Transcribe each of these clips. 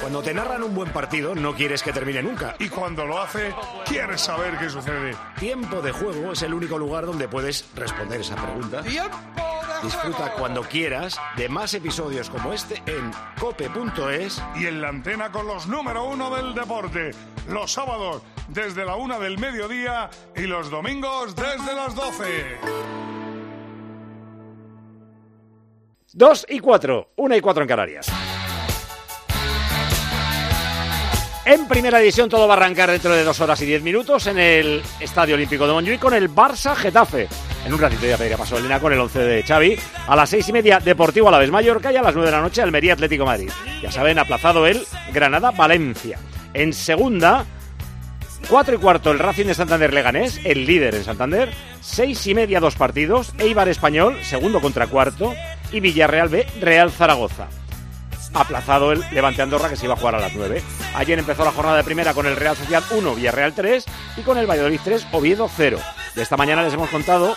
Cuando te narran un buen partido, no quieres que termine nunca. Y cuando lo hace, quieres saber qué sucede. Tiempo de juego es el único lugar donde puedes responder esa pregunta. Disfruta cuando quieras de más episodios como este en cope.es Y en la antena con los número uno del deporte. Los sábados desde la una del mediodía y los domingos desde las 12. 2 y 4, 1 y 4 en Canarias. En primera división todo va a arrancar dentro de dos horas y diez minutos en el Estadio Olímpico de Montjuic con el Barça Getafe. En un ratito ya pedirá paso Elena con el 11 de Xavi. A las seis y media Deportivo a la vez Mallorca y a las nueve de la noche Almería Atlético Madrid. Ya saben, aplazado el Granada Valencia. En segunda, cuatro y cuarto el Racing de Santander Leganés, el líder en Santander. Seis y media dos partidos, Eibar Español, segundo contra cuarto. Y Villarreal B, Real Zaragoza aplazado el Levante Andorra que se iba a jugar a las 9. Ayer empezó la jornada de primera con el Real Sociedad 1, Villarreal 3 y con el Valladolid 3, Oviedo 0. De esta mañana les hemos contado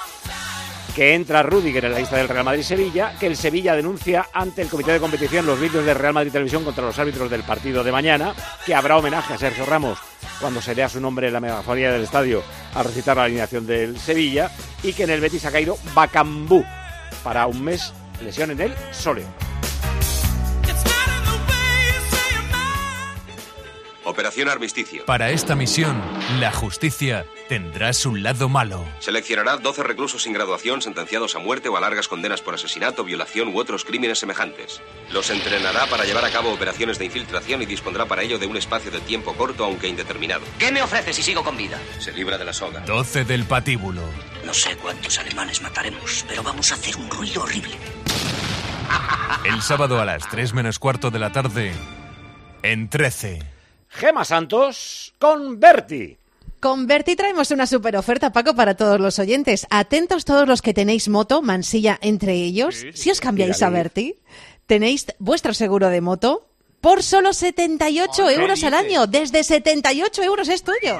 que entra Rudiger en la lista del Real Madrid-Sevilla, que el Sevilla denuncia ante el Comité de Competición los vídeos del Real Madrid Televisión contra los árbitros del partido de mañana, que habrá homenaje a Sergio Ramos cuando se lea su nombre en la megafonía del estadio al recitar la alineación del Sevilla, y que en el Betis ha caído Bacambú para un mes lesión en el sóleo. Operación Armisticio. Para esta misión, la justicia tendrá su lado malo. Seleccionará 12 reclusos sin graduación sentenciados a muerte o a largas condenas por asesinato, violación u otros crímenes semejantes. Los entrenará para llevar a cabo operaciones de infiltración y dispondrá para ello de un espacio de tiempo corto aunque indeterminado. ¿Qué me ofrece si sigo con vida? Se libra de la soga. 12 del patíbulo. No sé cuántos alemanes mataremos, pero vamos a hacer un ruido horrible. El sábado a las 3 menos cuarto de la tarde, en 13. Gema Santos con Berti. Con Berti traemos una super oferta, Paco, para todos los oyentes. Atentos todos los que tenéis moto, Mansilla entre ellos. si os cambiáis a Berti, tenéis vuestro seguro de moto por solo 78 euros al año. Desde 78 euros es tuyo.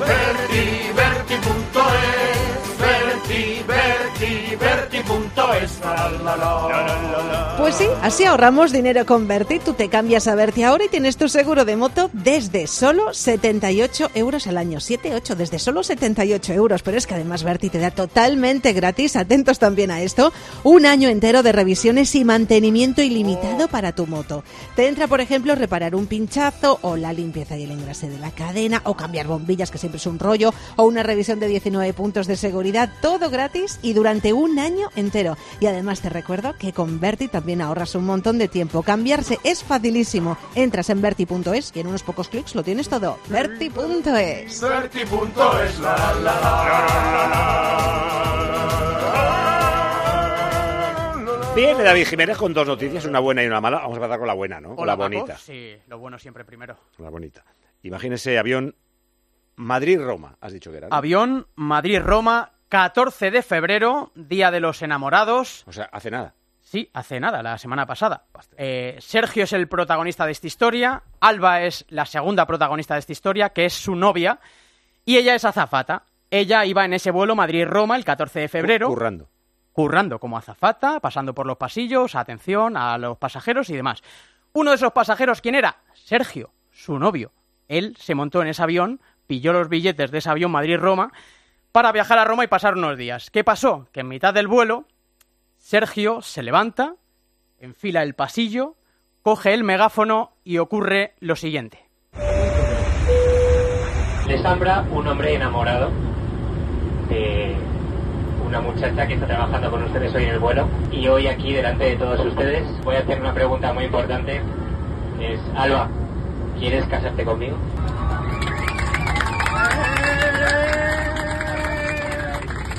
Berti, Berti.es, Berti, Berti, Berti.es, la, la, la. Pues sí, así ahorramos dinero con Berti. Tú te cambias a Berti ahora y tienes tu seguro de moto desde solo 78 euros al año. 7, desde solo 78 euros. Pero es que además Berti te da totalmente gratis, atentos también a esto, un año entero de revisiones y mantenimiento ilimitado para tu moto. Te entra, por ejemplo, reparar un pinchazo o la limpieza y el engrase de la cadena o cambiar bombillas, que siempre es un rollo, o una revisión de 19 puntos de seguridad. Todo gratis y durante un año entero. Y además te recuerdo que con Berti también ahorras un montón de tiempo. Cambiarse es facilísimo. Entras en Berti.es y en unos pocos clics lo tienes todo. Berti.es. Berti.es, la, la, la. Viene David Jiménez con dos noticias, una buena y una mala. Vamos a empezar con la buena, ¿no? Con la bonita. Sí, lo bueno siempre primero. La bonita. Imagínese avión Madrid-Roma, has dicho que era. ¿no? Avión Madrid-Roma, 14 de febrero, Día de los Enamorados. O sea, hace nada. Sí, hace nada, la semana pasada. Eh, Sergio es el protagonista de esta historia, Alba es la segunda protagonista de esta historia, que es su novia, y ella es azafata. Ella iba en ese vuelo Madrid-Roma el 14 de febrero. Currando. currando como azafata, pasando por los pasillos, atención a los pasajeros y demás. Uno de esos pasajeros, ¿quién era? Sergio, su novio. Él se montó en ese avión, pilló los billetes de ese avión Madrid-Roma para viajar a Roma y pasar unos días. ¿Qué pasó? Que en mitad del vuelo, Sergio se levanta, enfila el pasillo, coge el megáfono y ocurre lo siguiente. Les habla un hombre enamorado de una muchacha que está trabajando con ustedes hoy en el vuelo y hoy aquí delante de todos ustedes voy a hacer una pregunta muy importante. Es, Alba, ¿quieres casarte conmigo?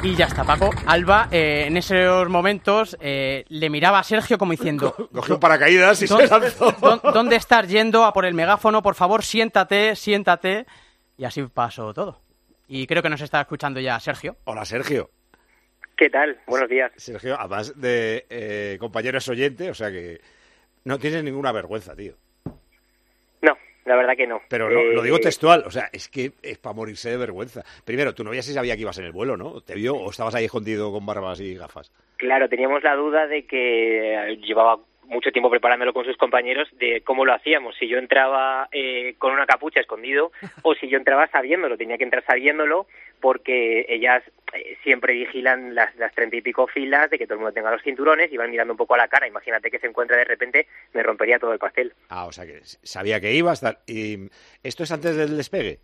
Y ya está, Paco. Alba, eh, en esos momentos, eh, le miraba a Sergio como diciendo... Cogió un paracaídas y se ¿Dónde, lanzó. dó- ¿Dónde estás yendo a por el megáfono? Por favor, siéntate, siéntate. Y así pasó todo. Y creo que nos está escuchando ya Sergio. Hola, Sergio. ¿Qué tal? Buenos días. Sergio, además de eh, compañero es oyente, o sea que no tienes ninguna vergüenza, tío. No, la verdad que no. Pero no, lo digo Eh, textual, o sea, es que es para morirse de vergüenza. Primero, tu novia sí sabía que ibas en el vuelo, ¿no? ¿Te vio o estabas ahí escondido con barbas y gafas? Claro, teníamos la duda de que llevaba mucho tiempo preparándolo con sus compañeros de cómo lo hacíamos, si yo entraba eh, con una capucha escondido o si yo entraba sabiéndolo, tenía que entrar sabiéndolo porque ellas eh, siempre vigilan las, las treinta y pico filas de que todo el mundo tenga los cinturones y van mirando un poco a la cara, imagínate que se encuentra de repente, me rompería todo el pastel. Ah, o sea que sabía que ibas, tal. ¿Y esto es antes del despegue?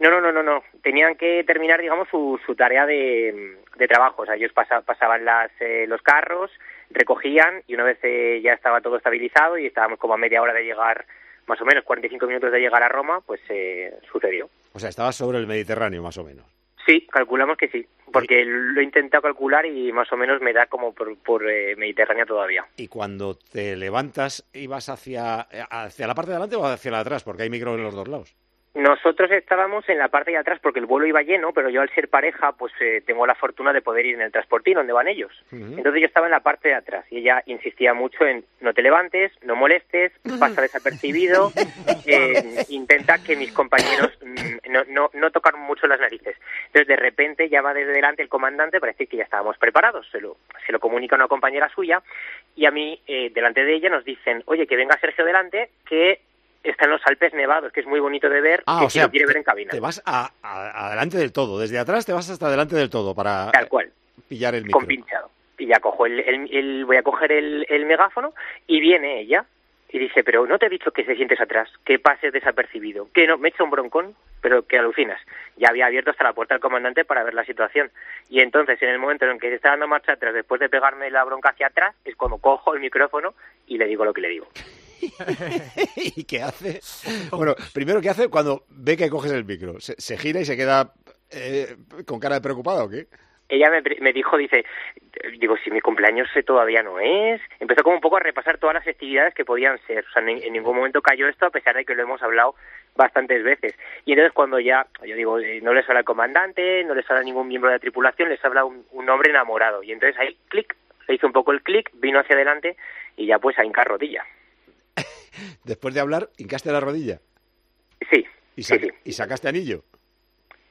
No, no, no, no, no. Tenían que terminar, digamos, su, su tarea de, de trabajo. O sea, ellos pasa, pasaban las, eh, los carros, recogían y una vez eh, ya estaba todo estabilizado y estábamos como a media hora de llegar, más o menos 45 minutos de llegar a Roma, pues eh, sucedió. O sea, estabas sobre el Mediterráneo, más o menos. Sí, calculamos que sí, porque lo he intentado calcular y más o menos me da como por, por eh, Mediterráneo todavía. Y cuando te levantas, ¿ibas hacia, hacia la parte de adelante o hacia la de atrás? Porque hay micro en los dos lados. Nosotros estábamos en la parte de atrás porque el vuelo iba lleno, pero yo al ser pareja, pues eh, tengo la fortuna de poder ir en el transportín donde van ellos. Entonces yo estaba en la parte de atrás y ella insistía mucho en no te levantes, no molestes, pasa desapercibido, eh, intenta que mis compañeros mm, no, no, no tocar mucho las narices. Entonces de repente ya va desde delante el comandante para decir que ya estábamos preparados, se lo, se lo comunica a una compañera suya y a mí, eh, delante de ella, nos dicen, oye, que venga Sergio delante, que está en los Alpes Nevados, que es muy bonito de ver, Ah, que o si sea, lo quiere ver en cabina. te vas a, a- adelante del todo. Desde atrás te vas hasta adelante del todo para Tal cual. pillar el micro. con pinchado. Y ya cojo el, el- el- voy a coger el, el megáfono y viene ella y dice, pero no te he dicho que te sientes atrás, que pases desapercibido, que no, me echa un broncón, pero que alucinas. Ya había abierto hasta la puerta del comandante para ver la situación. Y entonces, en el momento en que se está dando marcha atrás, después de pegarme la bronca hacia atrás, es cuando cojo el micrófono y le digo lo que le digo. ¿Y qué hace? Bueno, primero, ¿qué hace cuando ve que coges el micro? ¿Se, se gira y se queda eh, con cara de preocupado o qué? ella me, me dijo, dice, digo, si mi cumpleaños todavía no es. Empezó como un poco a repasar todas las festividades que podían ser. O sea, en, en ningún momento cayó esto, a pesar de que lo hemos hablado bastantes veces. Y entonces cuando ya, yo digo, eh, no les habla el comandante, no les habla ningún miembro de la tripulación, les habla un, un hombre enamorado. Y entonces ahí, clic, le hizo un poco el clic, vino hacia adelante y ya pues a hincar rodilla. Después de hablar, hincaste la rodilla. Sí, ¿Y, sa- y sacaste anillo?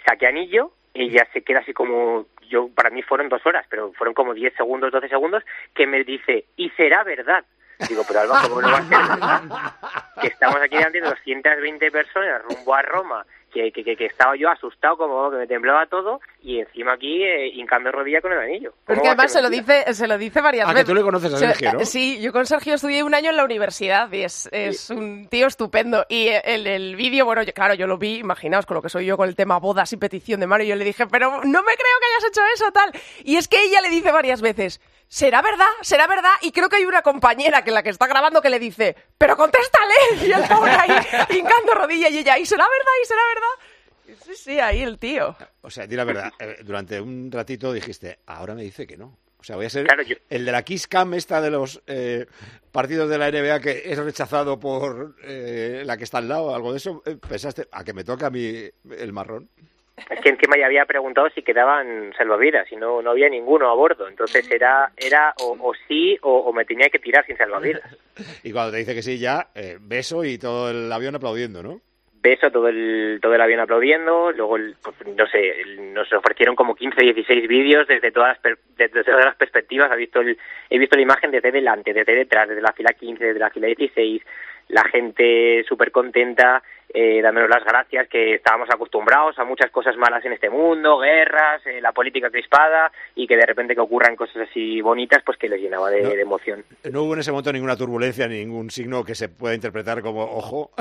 saqué anillo y ya se queda así como yo para mí fueron dos horas pero fueron como 10 segundos 12 segundos que me dice y será verdad digo pero Alba cómo no va a ser verdad que estamos aquí delante de 220 personas rumbo a Roma que, que, que, que estaba yo asustado como que me temblaba todo y encima aquí eh, hincando rodilla con el anillo Pero es ¿Cómo que a además se lo dice, se lo dice varias Ah, que veces. tú le conoces a Se- Sergio, ¿no? Sí, yo con Sergio estudié un año en la universidad y es, es un tío estupendo. Y el, el vídeo, bueno, yo- claro, yo lo vi, imaginaos con lo que soy yo con el tema bodas y petición de mano, y yo le dije, pero no me creo que hayas hecho eso, tal. Y es que ella le dice varias veces, ¿será verdad? ¿Será verdad? Y creo que hay una compañera que la que está grabando que le dice, pero contéstale. Y el pobre ahí hincando rodilla y ella, ¿y será verdad? ¿Y será verdad? Sí, sí, ahí el tío. O sea, di la verdad, eh, durante un ratito dijiste, ahora me dice que no. O sea, voy a ser Claro, yo- el de la Kiss Cam esta de los eh, partidos de la NBA que es rechazado por eh, la que está al lado, algo de eso. ¿Pensaste a que me toca a mí el marrón? Es que encima ya había preguntado si quedaban salvavidas y no, no había ninguno a bordo. Entonces era, era o, o sí o, o me tenía que tirar sin salvavidas. Y cuando te dice que sí, ya, eh, beso y todo el avión aplaudiendo, ¿no? beso todo el todo el avión aplaudiendo luego el- pues, no sé el- nos ofrecieron como 15 16 vídeos desde todas las per- desde todas las perspectivas he visto el, he visto la imagen desde delante desde detrás desde la fila 15 desde la fila 16 la gente súper contenta eh, dándonos las gracias que estábamos acostumbrados a muchas cosas malas en este mundo guerras eh, la política crispada y que de repente que ocurran cosas así bonitas pues que les llenaba de, No. de emoción No hubo en ese momento ninguna turbulencia, ni ningún signo que se pueda interpretar como ojo.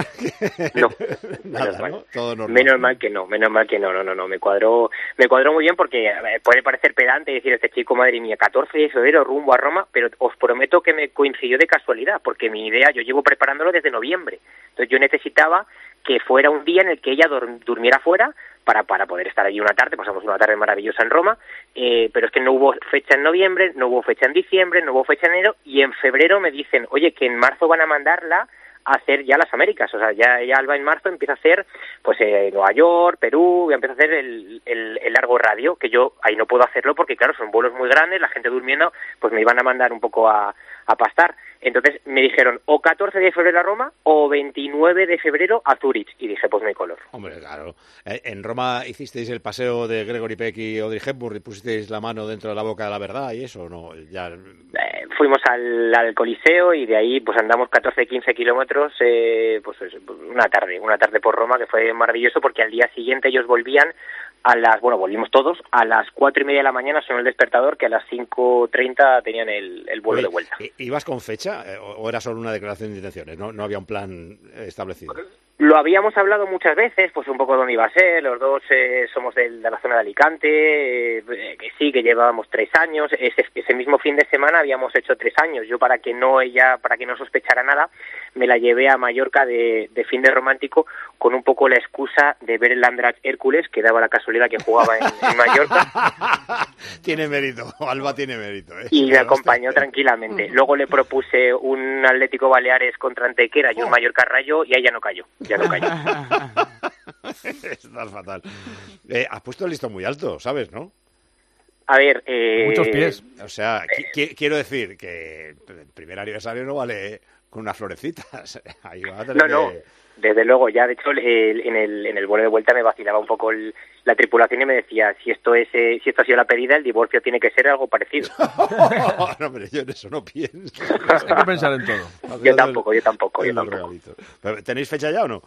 No, Nada, menos mal. ¿no? Todo normal. Menos mal que no, menos mal que no, no, no, no, me cuadró, me cuadró muy bien porque puede parecer pedante decir este chico, madre mía, 14 de febrero rumbo a Roma, pero os prometo que me coincidió de casualidad, porque mi idea, yo llevo preparándolo desde noviembre, entonces yo necesitaba que fuera un día en el que ella dur- durmiera fuera para, para poder estar allí una tarde, pasamos una tarde maravillosa en Roma, eh, pero es que no hubo fecha en noviembre, no hubo fecha en diciembre, no hubo fecha en enero, y en febrero me dicen, oye, que en marzo van a mandarla a hacer ya las Américas. O sea, ya, ya Alba en marzo empieza a hacer pues eh, Nueva York, Perú, ya empieza a hacer el, el, el largo radio, que yo ahí no puedo hacerlo porque, claro, son vuelos muy grandes, la gente durmiendo, pues me iban a mandar un poco a, a pastar. Entonces me dijeron o 14 de febrero a Roma o 29 de febrero a Zurich. Y dije, pues no hay color. Hombre, claro. Eh, En Roma hicisteis el paseo de Gregory Peck y Audrey Hepburn y pusisteis la mano dentro de la boca de la verdad y eso, ¿no? Ya... Eh, fuimos al, al Coliseo y de ahí pues andamos 14, 15 kilómetros, eh, pues es- una tarde, una tarde por Roma que fue maravilloso porque al día siguiente ellos volvían a las, bueno, volvimos todos, a las cuatro y media de la mañana sonó el despertador que a las 5.30 tenían el, el vuelo Oye, de vuelta. ¿i- ¿Ibas con fecha eh, o era solo una declaración de intenciones? No, no había un plan establecido. Lo habíamos hablado muchas veces, pues un poco dónde iba a ser, los dos eh, somos de, la zona de Alicante, eh, que sí, que llevábamos tres años, ese, ese mismo fin de semana habíamos hecho tres años, yo para que no ella, para que no sospechara nada, me la llevé a Mallorca de, de fin de romántico con un poco la excusa de ver el Andratx Hércules, que daba la casualidad que jugaba en, en Mallorca, tiene mérito, Alba tiene mérito. ¿eh? y me acompañó tranquilamente. Luego le propuse un Atlético Baleares contra Antequera y un Mallorca Rayo, y ella no cayó, ya no. Estás fatal. Eh, has puesto el listón muy alto, ¿sabes, no? A ver, eh, Muchos pies. O sea, qui- qui- quiero decir que el primer aniversario no vale con unas florecitas. Ahí va a tener No, no, que- desde luego. Ya, de hecho, el- en, el, en el vuelo de vuelta me vacilaba un poco el- la tripulación y me decía, si esto es eh, si esto ha sido la pedida, el divorcio tiene que ser algo parecido. no, hombre, yo en eso no pienso. Hay que pensar en todo. yo tampoco, yo tampoco, yo tampoco. ¿Tenéis fecha ya o no?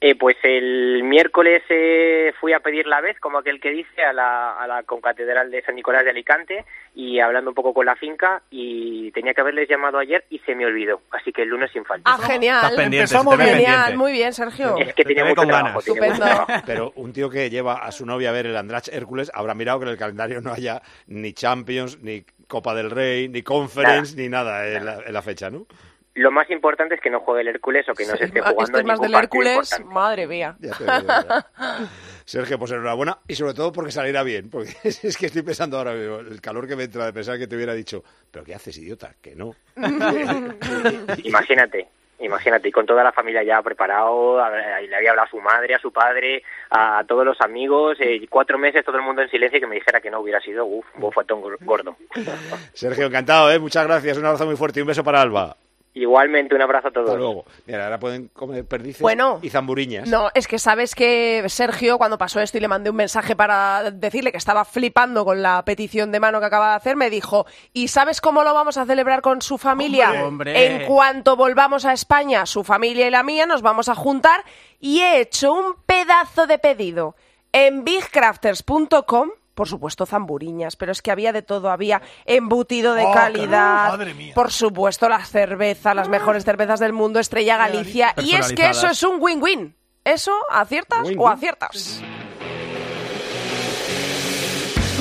Eh, pues el miércoles eh, fui a pedir la vez, como aquel que dice, a la, a la concatedral de San Nicolás de Alicante y hablando un poco con la finca y tenía que haberles llamado ayer y se me olvidó. Así que el lunes sin falta. Ah, genial. Empezamos genial, muy bien, Sergio. Es que te tenía mucho con trabajo. ganas. tenía mucho Estupendo. trabajo. Pero un tío que lleva a su novia a ver el Andrach Hércules habrá mirado que en el calendario no haya ni Champions, ni Copa del Rey, ni Conference, ni nada en la, en la fecha, ¿no? Lo más importante es que no juegue el Hércules o que no se esté jugando Esto es más ningún del partido Hércules, importante. madre mía. Ya te digo, ya. Sergio, pues enhorabuena y sobre todo porque salirá bien, porque es, que estoy pensando ahora mismo, el calor que me entra de pensar que te hubiera dicho, pero ¿qué haces, idiota? Que no. Imagínate, imagínate, y con toda la familia ya preparado, le había hablado a su madre, a su padre, a todos los amigos, eh, cuatro meses todo el mundo en silencio y que me dijera que no hubiera sido, uff, un bofetón gor- gordo. Sergio, encantado, ¿eh? Muchas gracias, un abrazo muy fuerte y un beso para Alba. Igualmente, un abrazo a Hasta todos. luego. Mira, ahora pueden comer perdices Bueno. y zamburiñas. No, es que sabes que Sergio, cuando pasó esto y le mandé un mensaje para decirle que estaba flipando con la petición de mano que acaba de hacer, me dijo, ¿y sabes cómo lo vamos a celebrar con su familia? Hombre. Hombre. En cuanto volvamos a España, su familia y la mía nos vamos a juntar y he hecho un pedazo de pedido en bigcrafters.com. Por supuesto, zamburiñas, pero es que había de todo. Había embutido de Oh, calidad. madre mía. Por supuesto, las cervezas, las mejores cervezas del mundo, Estrella Galicia. Y es que eso es un win-win. ¿Eso aciertas o aciertas?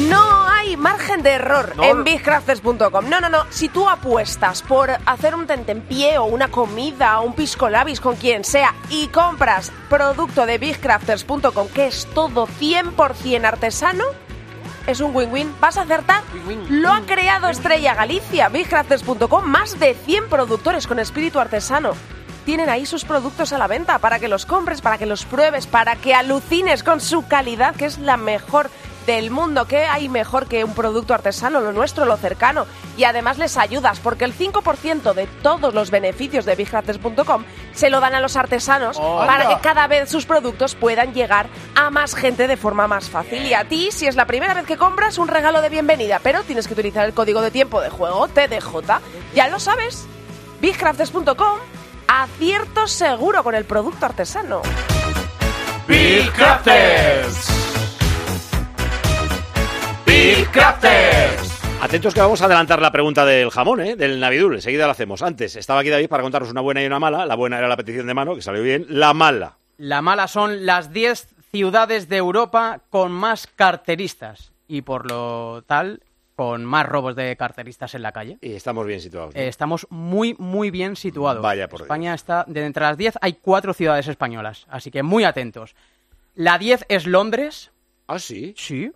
No hay margen de error en bigcrafters.com. No, no, no. Si tú apuestas por hacer un tentempié o una comida o un pisco labis con quien sea y compras producto de bigcrafters.com que es todo 100% artesano, es un win-win. ¿Vas a acertar? Lo ha creado Estrella Galicia, bigcrafters.com, más de 100 productores con espíritu artesano. Tienen ahí sus productos a la venta para que los compres, para que los pruebes, para que alucines con su calidad, que es la mejor del mundo. ¿Qué hay mejor que un producto artesano, lo nuestro, lo cercano? Y además les ayudas, porque el 5% de todos los beneficios de bigcrafters.com se lo dan a los artesanos para que cada vez sus productos puedan llegar a más gente de forma más fácil. Y a ti, si es la primera vez que compras, un regalo de bienvenida, pero tienes que utilizar el código de tiempo de juego TDJ. Ya lo sabes, bigcrafters.com, acierto seguro con el producto artesano. Big Crafters. Crafters. Atentos que vamos a adelantar la pregunta del jamón, ¿eh? del Navidul. Enseguida la hacemos. Antes, estaba aquí David para contaros una buena y una mala. La buena era la petición de mano, que salió bien. La mala. La mala son las 10 ciudades de Europa con más carteristas y por lo tal con más robos de carteristas en la calle. Y estamos bien situados. ¿no? Eh, estamos muy, muy bien situados. Vaya por España está, de entre las 10 hay cuatro ciudades españolas, así que muy atentos. La 10 es Londres. ¿Ah, sí? Sí.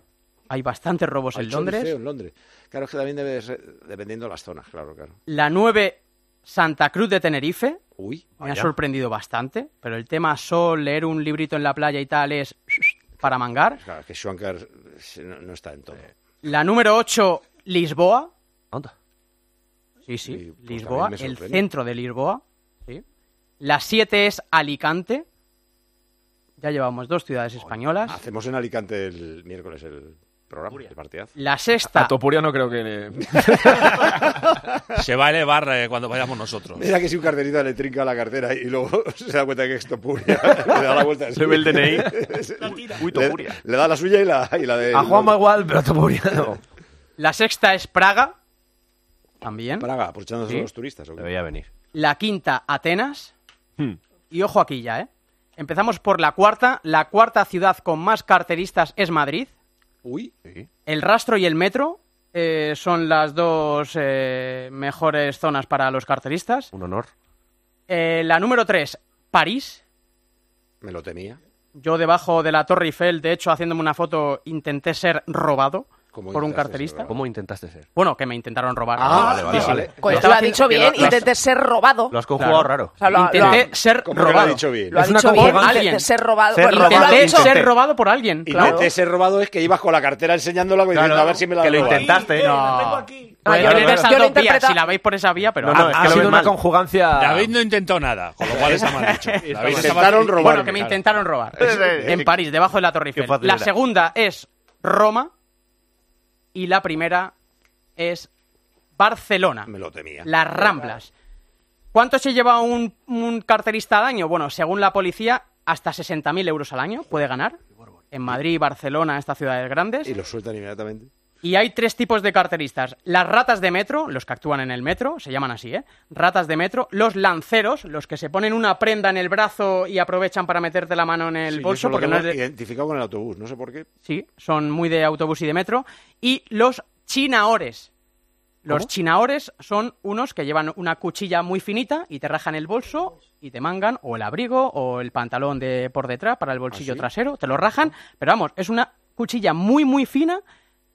Hay bastantes robos Hay en Londres. en Londres. Claro, es que también debe ser dependiendo de las zonas, claro, claro. La 9, Santa Cruz de Tenerife. Uy, Me ha vaya. sorprendido bastante, pero el tema sol, leer un librito en la playa y tal es para mangar. Claro, que Schwanker no, no está en todo. La número 8, Lisboa. Anda. Sí, sí, Sí, pues Lisboa, el centro de Lisboa. Sí. La 7 es Alicante. Ya llevamos dos ciudades españolas. Hacemos en Alicante el miércoles el programa. La sexta, A Topuria no creo que... Se va a elevar eh, cuando vayamos nosotros. Mira que si un carterista le trinca la cartera y luego se da cuenta que es Topuria, le da la vuelta. Le ve el DNI. Uy, Topuria. le da la suya y la, y la de... A Juanma igual, pero a Topuria no. la sexta es Praga. También. Praga, aprovechándose Sí. de los turistas. Debería venir. La quinta, Atenas. Hmm. Y ojo aquí ya, ¿eh? Empezamos por la cuarta. La cuarta ciudad con más carteristas es Madrid. Uy, El rastro y el metro eh, son las dos eh, mejores zonas para los carteristas. Un honor. Eh, la número 3, París. me lo temía. Yo debajo de la Torre Eiffel, de hecho, haciéndome una foto, intenté ser robado ¿Cómo por un carterista. ser ¿Cómo intentaste ser? Bueno, que me intentaron robar. Ah, vale, vale, Sí, sí. vale. Pues Lo ha estaba dicho bien, lo- intenté ser robado. Lo has conjugado Claro. raro. O sea, lo, ha- lo Intenté ser ¿Cómo que lo ha robado. dicho bien? lo ha Es una dicho bien, intenté ser robado. Ser robado. Intenté intenté. ser robado por alguien. Y claro. intenté ser robado es que ibas con la cartera enseñándola y diciendo a ver si me la que lo intentaste. No. Si la veis por esa vía, pero... No, no, es que ha sido una mal. conjugancia... David no intentó nada, con lo cual está mal dicho. Intentaron robar. Bueno, que me claro. intentaron robar. En París, debajo de la Torre Eiffel. La segunda es Roma. Y la primera es Barcelona. Me lo temía. Las Ramblas. ¿Cuánto se lleva un, un carterista al año? Bueno, según la policía, hasta 60.000 euros al año puede ganar. En Madrid, Barcelona, estas ciudades grandes. Y lo sueltan inmediatamente. Y hay tres tipos de carteristas. Las ratas de metro, los que actúan en el metro, se llaman así, ¿eh? Ratas de metro. Los lanceros, los que se ponen una prenda en el brazo y aprovechan para meterte la mano en el Sí, bolso. Porque no es de- identificado con el autobús, no sé por qué. Sí, son muy de autobús y de metro. Y los chinaores. Los ¿Cómo? chinaores son unos que llevan una cuchilla muy finita y te rajan el bolso y te mangan o el abrigo o el pantalón de por detrás para el bolsillo ¿Ah, sí? trasero. Te lo rajan, pero vamos, es una cuchilla muy, muy fina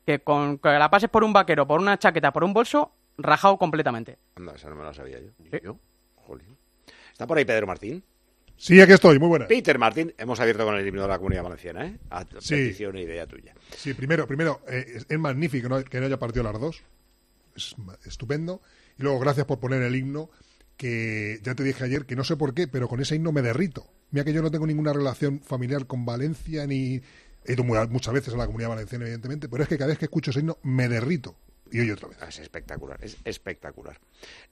que con que la pases por un vaquero, por una chaqueta, por un bolso, rajado completamente. Anda, esa no me la sabía yo. ¿Yo? Jolín. ¿Está por ahí Pedro Martín? Sí, aquí estoy, muy buena. Peter Martín, hemos abierto con el himno de la Comunidad Valenciana, ¿eh? A Sí. petición e idea tuya. Sí, primero, primero eh, es, magnífico que no, que no haya partido las dos. Es estupendo. Y luego, gracias por poner el himno, que ya te dije ayer que no sé por qué, pero con ese himno me derrito. Mira que yo no tengo ninguna relación familiar con Valencia, ni he ido mu- muchas veces a la Comunidad Valenciana, evidentemente, pero es que cada vez que escucho ese himno me derrito. Y hoy otra vez. Es espectacular, es espectacular.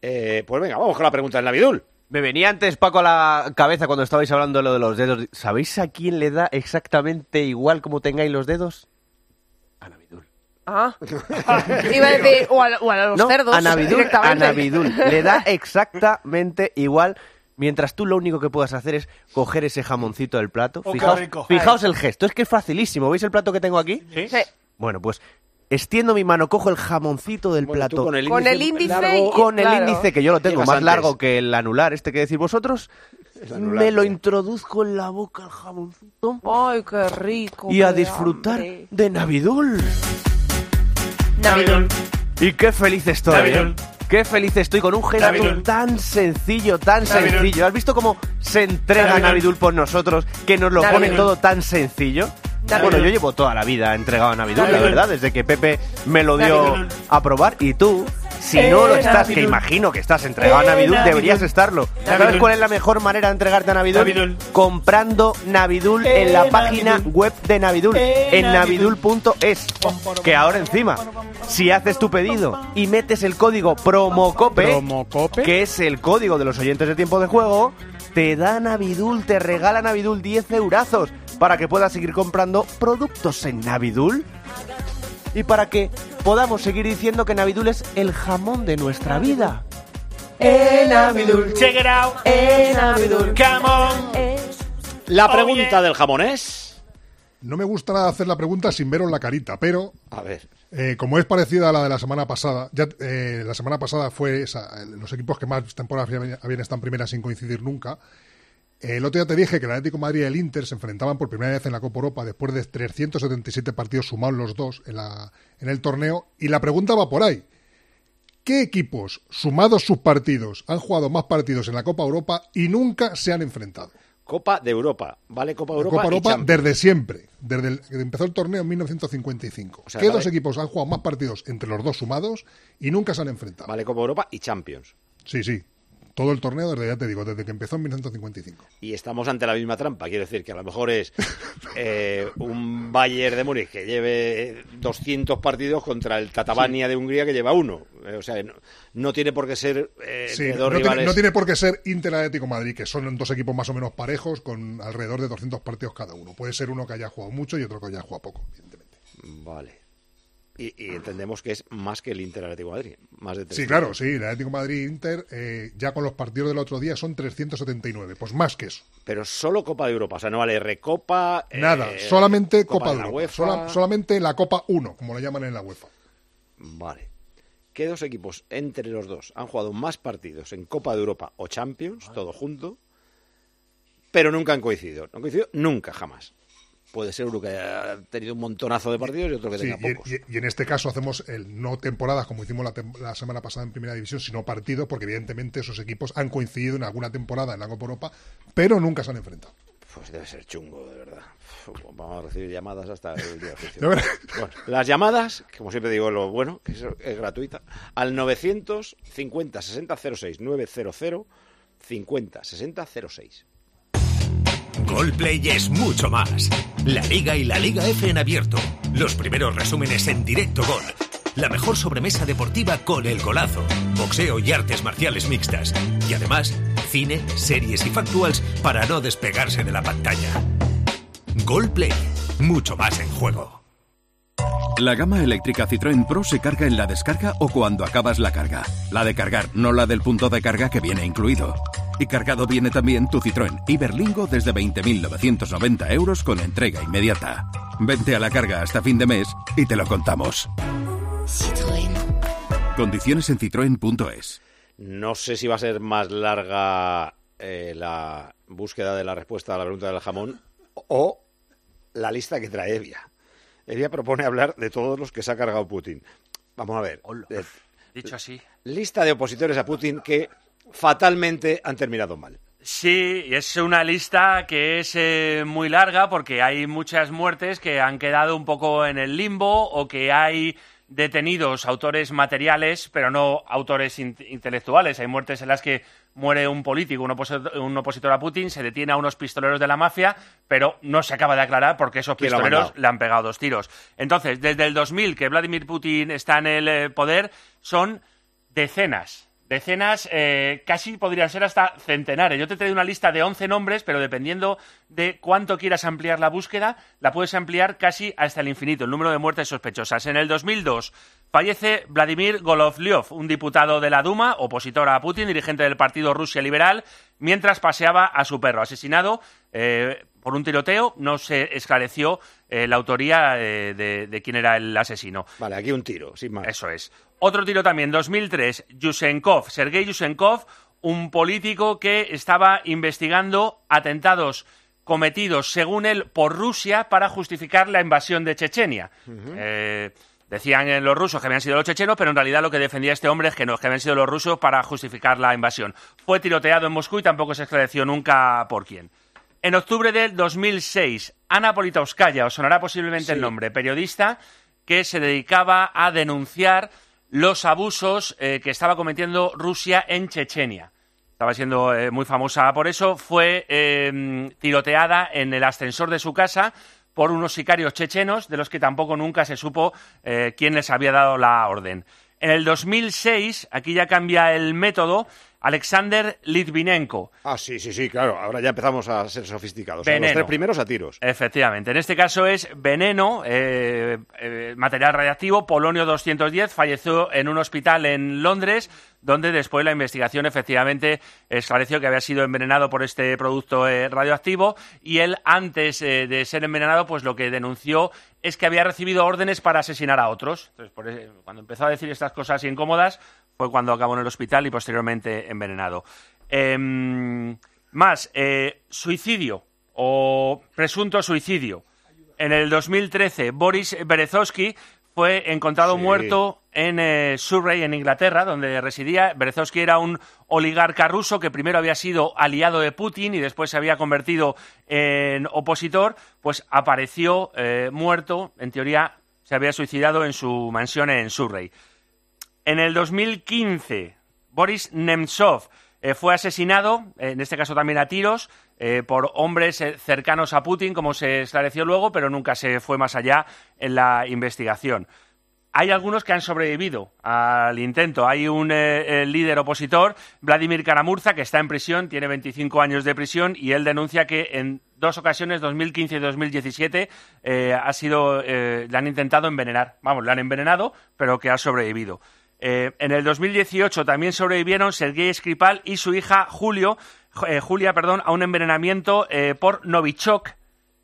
Eh, pues venga, vamos con la pregunta del Navidul. Me venía antes, Paco, a la cabeza cuando estabais hablando de lo de los dedos. ¿Sabéis a quién le da exactamente igual como tengáis los dedos? Ah. Iba a decir, o a, o a los no, cerdos. a Navidul, a. Navidul. Le da exactamente igual. Mientras tú lo único que puedas hacer es coger ese jamoncito del plato. Oh, qué fijaos rico. fijaos el gesto, es que es facilísimo. ¿Veis el plato que tengo aquí? Sí. Bueno, pues extiendo mi mano, cojo el jamoncito del Bueno, plato. con el Con el índice largo- y- con el claro. índice, que yo lo tengo más antes. largo que el anular, este que decís vosotros, anular, me lo introduzco en la boca el jamoncito Ay, qué rico. y a disfrutar hambre. de Navidul. Navidul. Y qué feliz estoy. Navidul. ¿eh? Qué feliz estoy con un gesto Navidul. tan sencillo, tan Navidul. sencillo. ¿Has visto cómo se entrega Navidul. Por nosotros? Que nos lo pone Navidul. todo tan sencillo. Bueno, yo llevo toda la vida entregado a Navidul, la Navidul. verdad, desde que Pepe me lo dio Navidul. a probar. Y tú, si Eh, no lo estás, que imagino que estás entregado a Eh, Navidul, Navidul. deberías estarlo. ¿Sabes Navidul. cuál es la mejor manera de entregarte a Navidul? Navidul. Comprando Navidul en la Eh, página web de Navidul, Eh, en Navidul. navidul.es. Que ahora encima, si haces tu pedido y metes el código PROMOCOPE, Promocope. que es el código de los oyentes de tiempo de juego, te da Navidul, te regala Navidul 10 eurazos para que puedas seguir comprando productos en Navidul y para que podamos seguir diciendo que Navidul es el jamón de nuestra vida. Eh, Navidul, check it out. Eh, Navidul. Come on. La pregunta del jamón es... No me gusta nada hacer la pregunta sin veros la carita, pero A ver, Eh, como es parecida a la de la semana pasada, ya eh, la semana pasada fue esa, los equipos que más temporadas habían, habían estado en primera sin coincidir nunca. El otro día te dije que el Atlético de Madrid y el Inter se enfrentaban por primera vez en la Copa Europa después de 377 partidos sumados los dos en, la, en el torneo. Y la pregunta va por ahí. ¿Qué equipos, sumados sus partidos, han jugado más partidos en la Copa Europa y nunca se han enfrentado? Copa de Europa, ¿vale? Copa Europa. Copa Europa desde siempre, desde el, que empezó el torneo en 1955. O sea, ¿Qué vale- dos equipos han jugado más partidos entre los dos sumados y nunca se han enfrentado? Vale, Copa Europa y Champions. Sí, sí. Todo el torneo, desde ya te digo, desde que empezó en 1955. Y estamos ante la misma trampa. Quiero decir que a lo mejor es eh, un Bayern de Múnich que lleve 200 partidos contra el Tatabania de Hungría que lleva uno. Eh, o sea, no, no tiene por qué ser eh, Sí, entre no, dos tiene, rivales. no tiene por qué ser Inter Atlético Madrid, que son dos equipos más o menos parejos con alrededor de 200 partidos cada uno. Puede ser uno que haya jugado mucho y otro que haya jugado poco. Vale. Y, y entendemos que es más que el Inter Atlético de Madrid. Más de Sí, 300. claro, sí, el Atlético Madrid Inter eh, ya con los partidos del otro día son 379, pues más que eso. Pero solo Copa de Europa. O sea, no vale Recopa. eh, Nada, solamente Copa, de de la Europa, UEFA. sola- solamente la Copa 1, como le llaman en la UEFA. Vale. ¿Qué dos equipos entre los dos han jugado más partidos en Copa de Europa o Champions, todo junto, pero nunca han coincidido? No han coincidido nunca, jamás. Puede ser uno que haya tenido un montonazo de partidos y otro que Sí, tenga pocos. y- y en este caso hacemos el no temporadas como hicimos la, tem- la semana pasada en Primera División, sino partidos, porque evidentemente esos equipos han coincidido en alguna temporada en la Copa Europa, pero nunca se han enfrentado. Pues debe ser chungo, de verdad. Uf, Vamos a recibir llamadas hasta el día verdad. Bueno, las llamadas, como siempre digo, lo bueno, que es, es gratuita, al 950 60 06 900 50 60 06. Goldplay es mucho más. La Liga y la Liga F en abierto. Los primeros resúmenes en directo gol. La mejor sobremesa deportiva con el golazo. Boxeo y artes marciales mixtas. Y además, cine, series y factuals para no despegarse de la pantalla. Goldplay. Mucho más en juego. La gama eléctrica Citroën Pro se carga en la descarga o cuando acabas la carga. La de cargar, no la del punto de carga que viene incluido. Y cargado viene también tu Citroën Iberlingo desde 20.990 euros con entrega inmediata. Vente a la carga hasta fin de mes y te lo contamos. Condiciones en citroen.es. No sé si va a ser más larga eh, la búsqueda de la respuesta a la pregunta del jamón o la lista que trae Evia. Evia propone hablar de todos los que se ha cargado Putin. Vamos a ver. Eh, Dicho así. lista de opositores a Putin que fatalmente han terminado mal. Sí, y es una lista que es eh, muy larga porque hay muchas muertes que han quedado un poco en el limbo o que hay detenidos autores materiales, pero no autores in- intelectuales. Hay muertes en las que muere un político, un opositor, un opositor a Putin, se detiene a unos pistoleros de la mafia, pero no se acaba de aclarar porque esos ¿Quién lo ha pistoleros le han pegado dos tiros. Entonces, desde el 2000 que Vladimir Putin está en el eh, poder, son decenas. Decenas, eh, casi podrían ser hasta centenares. Yo te traigo una lista de 11 nombres, pero dependiendo de cuánto quieras ampliar la búsqueda, la puedes ampliar casi hasta el infinito, el número de muertes sospechosas. En el 2002 fallece Vladimir Golovlyov, un diputado de la Duma, opositor a Putin, dirigente del Partido Rusia Liberal, mientras paseaba a su perro, asesinado eh, por un tiroteo. No se esclareció eh, la autoría eh, de, de quién era el asesino. Vale, aquí un tiro, sin más. Eso es. Otro tiro también, 2003, Yusenkov, Sergei Yusenkov, un político que estaba investigando atentados cometidos, según él, por Rusia para justificar la invasión de Chechenia. Eh, decían eh, los rusos que habían sido los chechenos, pero en realidad lo que defendía este hombre es que no, es que habían sido los rusos para justificar la invasión. Fue tiroteado en Moscú y tampoco se esclareció nunca por quién. En octubre del 2006, Ana Politkovskaya, os sonará posiblemente el nombre, periodista que se dedicaba a denunciar los abusos eh, que estaba cometiendo Rusia en Chechenia. Estaba siendo eh, muy famosa por eso. Fue eh, tiroteada en el ascensor de su casa por unos sicarios chechenos de los que tampoco nunca se supo eh, quién les había dado la orden. En el 2006, aquí ya cambia el método, Alexander Litvinenko. Ah, sí, sí, sí, claro. Ahora ya empezamos a ser sofisticados. O sea, los Veneno. tres primeros a tiros. Efectivamente. En este caso es veneno, eh, eh, material radiactivo, polonio 210, falleció en un hospital en Londres, donde después la investigación efectivamente esclareció que había sido envenenado por este producto eh, radioactivo y él antes eh, de ser envenenado pues lo que denunció es que había recibido órdenes para asesinar a otros. Entonces, por eso, cuando empezó a decir estas cosas incómodas fue cuando acabó en el hospital y posteriormente envenenado. Em, más, eh, suicidio o presunto suicidio. En el 2013, Boris Berezovsky fue encontrado Sí. muerto en eh, Surrey, en Inglaterra, donde residía. Berezovsky era un oligarca ruso que primero había sido aliado de Putin y después se había convertido en opositor, pues apareció eh, muerto, en teoría se había suicidado en su mansión en Surrey. En el 2015, Boris Nemtsov eh, fue asesinado, eh, en este caso también a tiros, eh, por hombres cercanos a Putin, como se esclareció luego, pero nunca se fue más allá en la investigación. Hay algunos que han sobrevivido al intento. Hay un líder opositor, Vladimir Karamurza, que está en prisión, tiene 25 años de prisión y él denuncia que en dos ocasiones, 2015 y 2017, eh, ha sido, le han intentado envenenar. Vamos, le han envenenado, pero que ha sobrevivido. Eh, en el 2018 también sobrevivieron Sergei Skripal y su hija Julio, eh, Julia perdón, a un envenenamiento eh, por Novichok,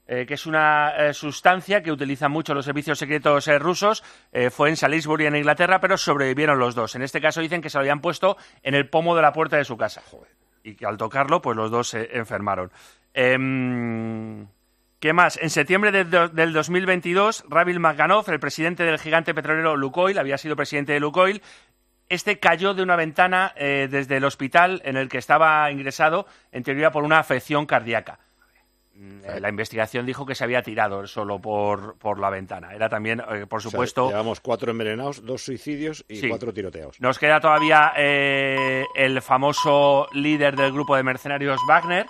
que es una sustancia que utilizan mucho los servicios secretos rusos. Fue en Salisbury, en Inglaterra, pero sobrevivieron los dos. En este caso dicen que se lo habían puesto en el pomo de la puerta de su casa. Y que al tocarlo, pues los dos se enfermaron. ¿Qué más? En septiembre de- de- del 2022, Rabil Maganov, el presidente del gigante petrolero Lukoil, había sido presidente de Lukoil, este cayó de una ventana eh, desde el hospital en el que estaba ingresado, en teoría por una afección cardíaca. Mm, eh, La investigación dijo que se había tirado solo por, por la ventana. Era también, eh, por O sea, supuesto, llevamos cuatro envenenados, dos suicidios y Sí. cuatro tiroteos. nos queda todavía eh, el famoso líder del grupo de mercenarios Wagner,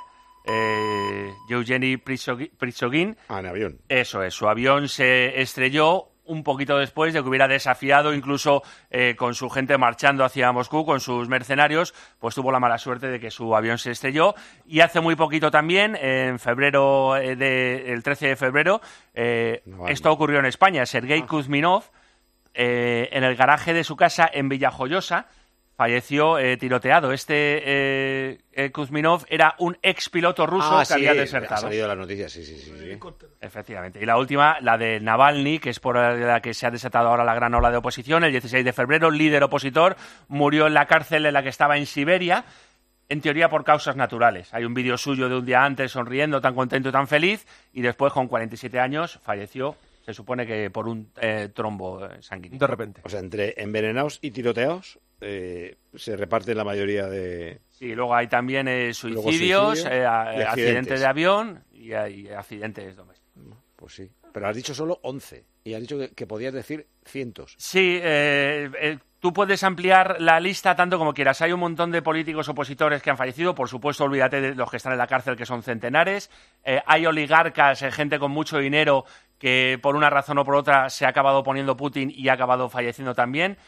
eh, Eugeni. Ah, en avión. Eso es, su avión se estrelló un poquito después de que hubiera desafiado, incluso eh, con su gente marchando hacia Moscú, con sus mercenarios, pues tuvo la mala suerte de que su avión se estrelló. Y hace muy poquito también, en febrero, eh, de- el 13 de febrero, eh, esto ocurrió en España. Sergei Kuzminov, eh, en el garaje de su casa en Villajoyosa, falleció eh, tiroteado. Este eh, eh, Kuzminov era un ex piloto ruso ah, que sí, había Ha desertado. salido de las noticias, sí, sí, sí. sí. Efectivamente. Y la última, la de Navalny, que es por la que se ha desatado ahora la gran ola de oposición, el 16 de febrero, líder opositor, murió en la cárcel en la que estaba en Siberia, en teoría por causas naturales. Hay un vídeo suyo de un día antes sonriendo, tan contento y tan feliz, y después, con 47 años, falleció, se supone que por un eh, trombo sanguíneo. De repente. O sea, entre envenenados y tiroteados eh, se reparten la mayoría de... Sí, luego hay también eh, suicidios, suicidio eh, accidentes. accidentes de avión y, hay accidentes domésticos. Pues sí. Pero has dicho solo 11. Y has dicho que, que podías decir cientos. Sí, tú puedes ampliar la lista tanto como quieras. Hay un montón de políticos opositores que han fallecido. Por supuesto, olvídate de los que están en la cárcel, que son centenares. Hay oligarcas, gente con mucho dinero que por una razón o por otra se ha acabado poniendo Putin y ha acabado falleciendo también.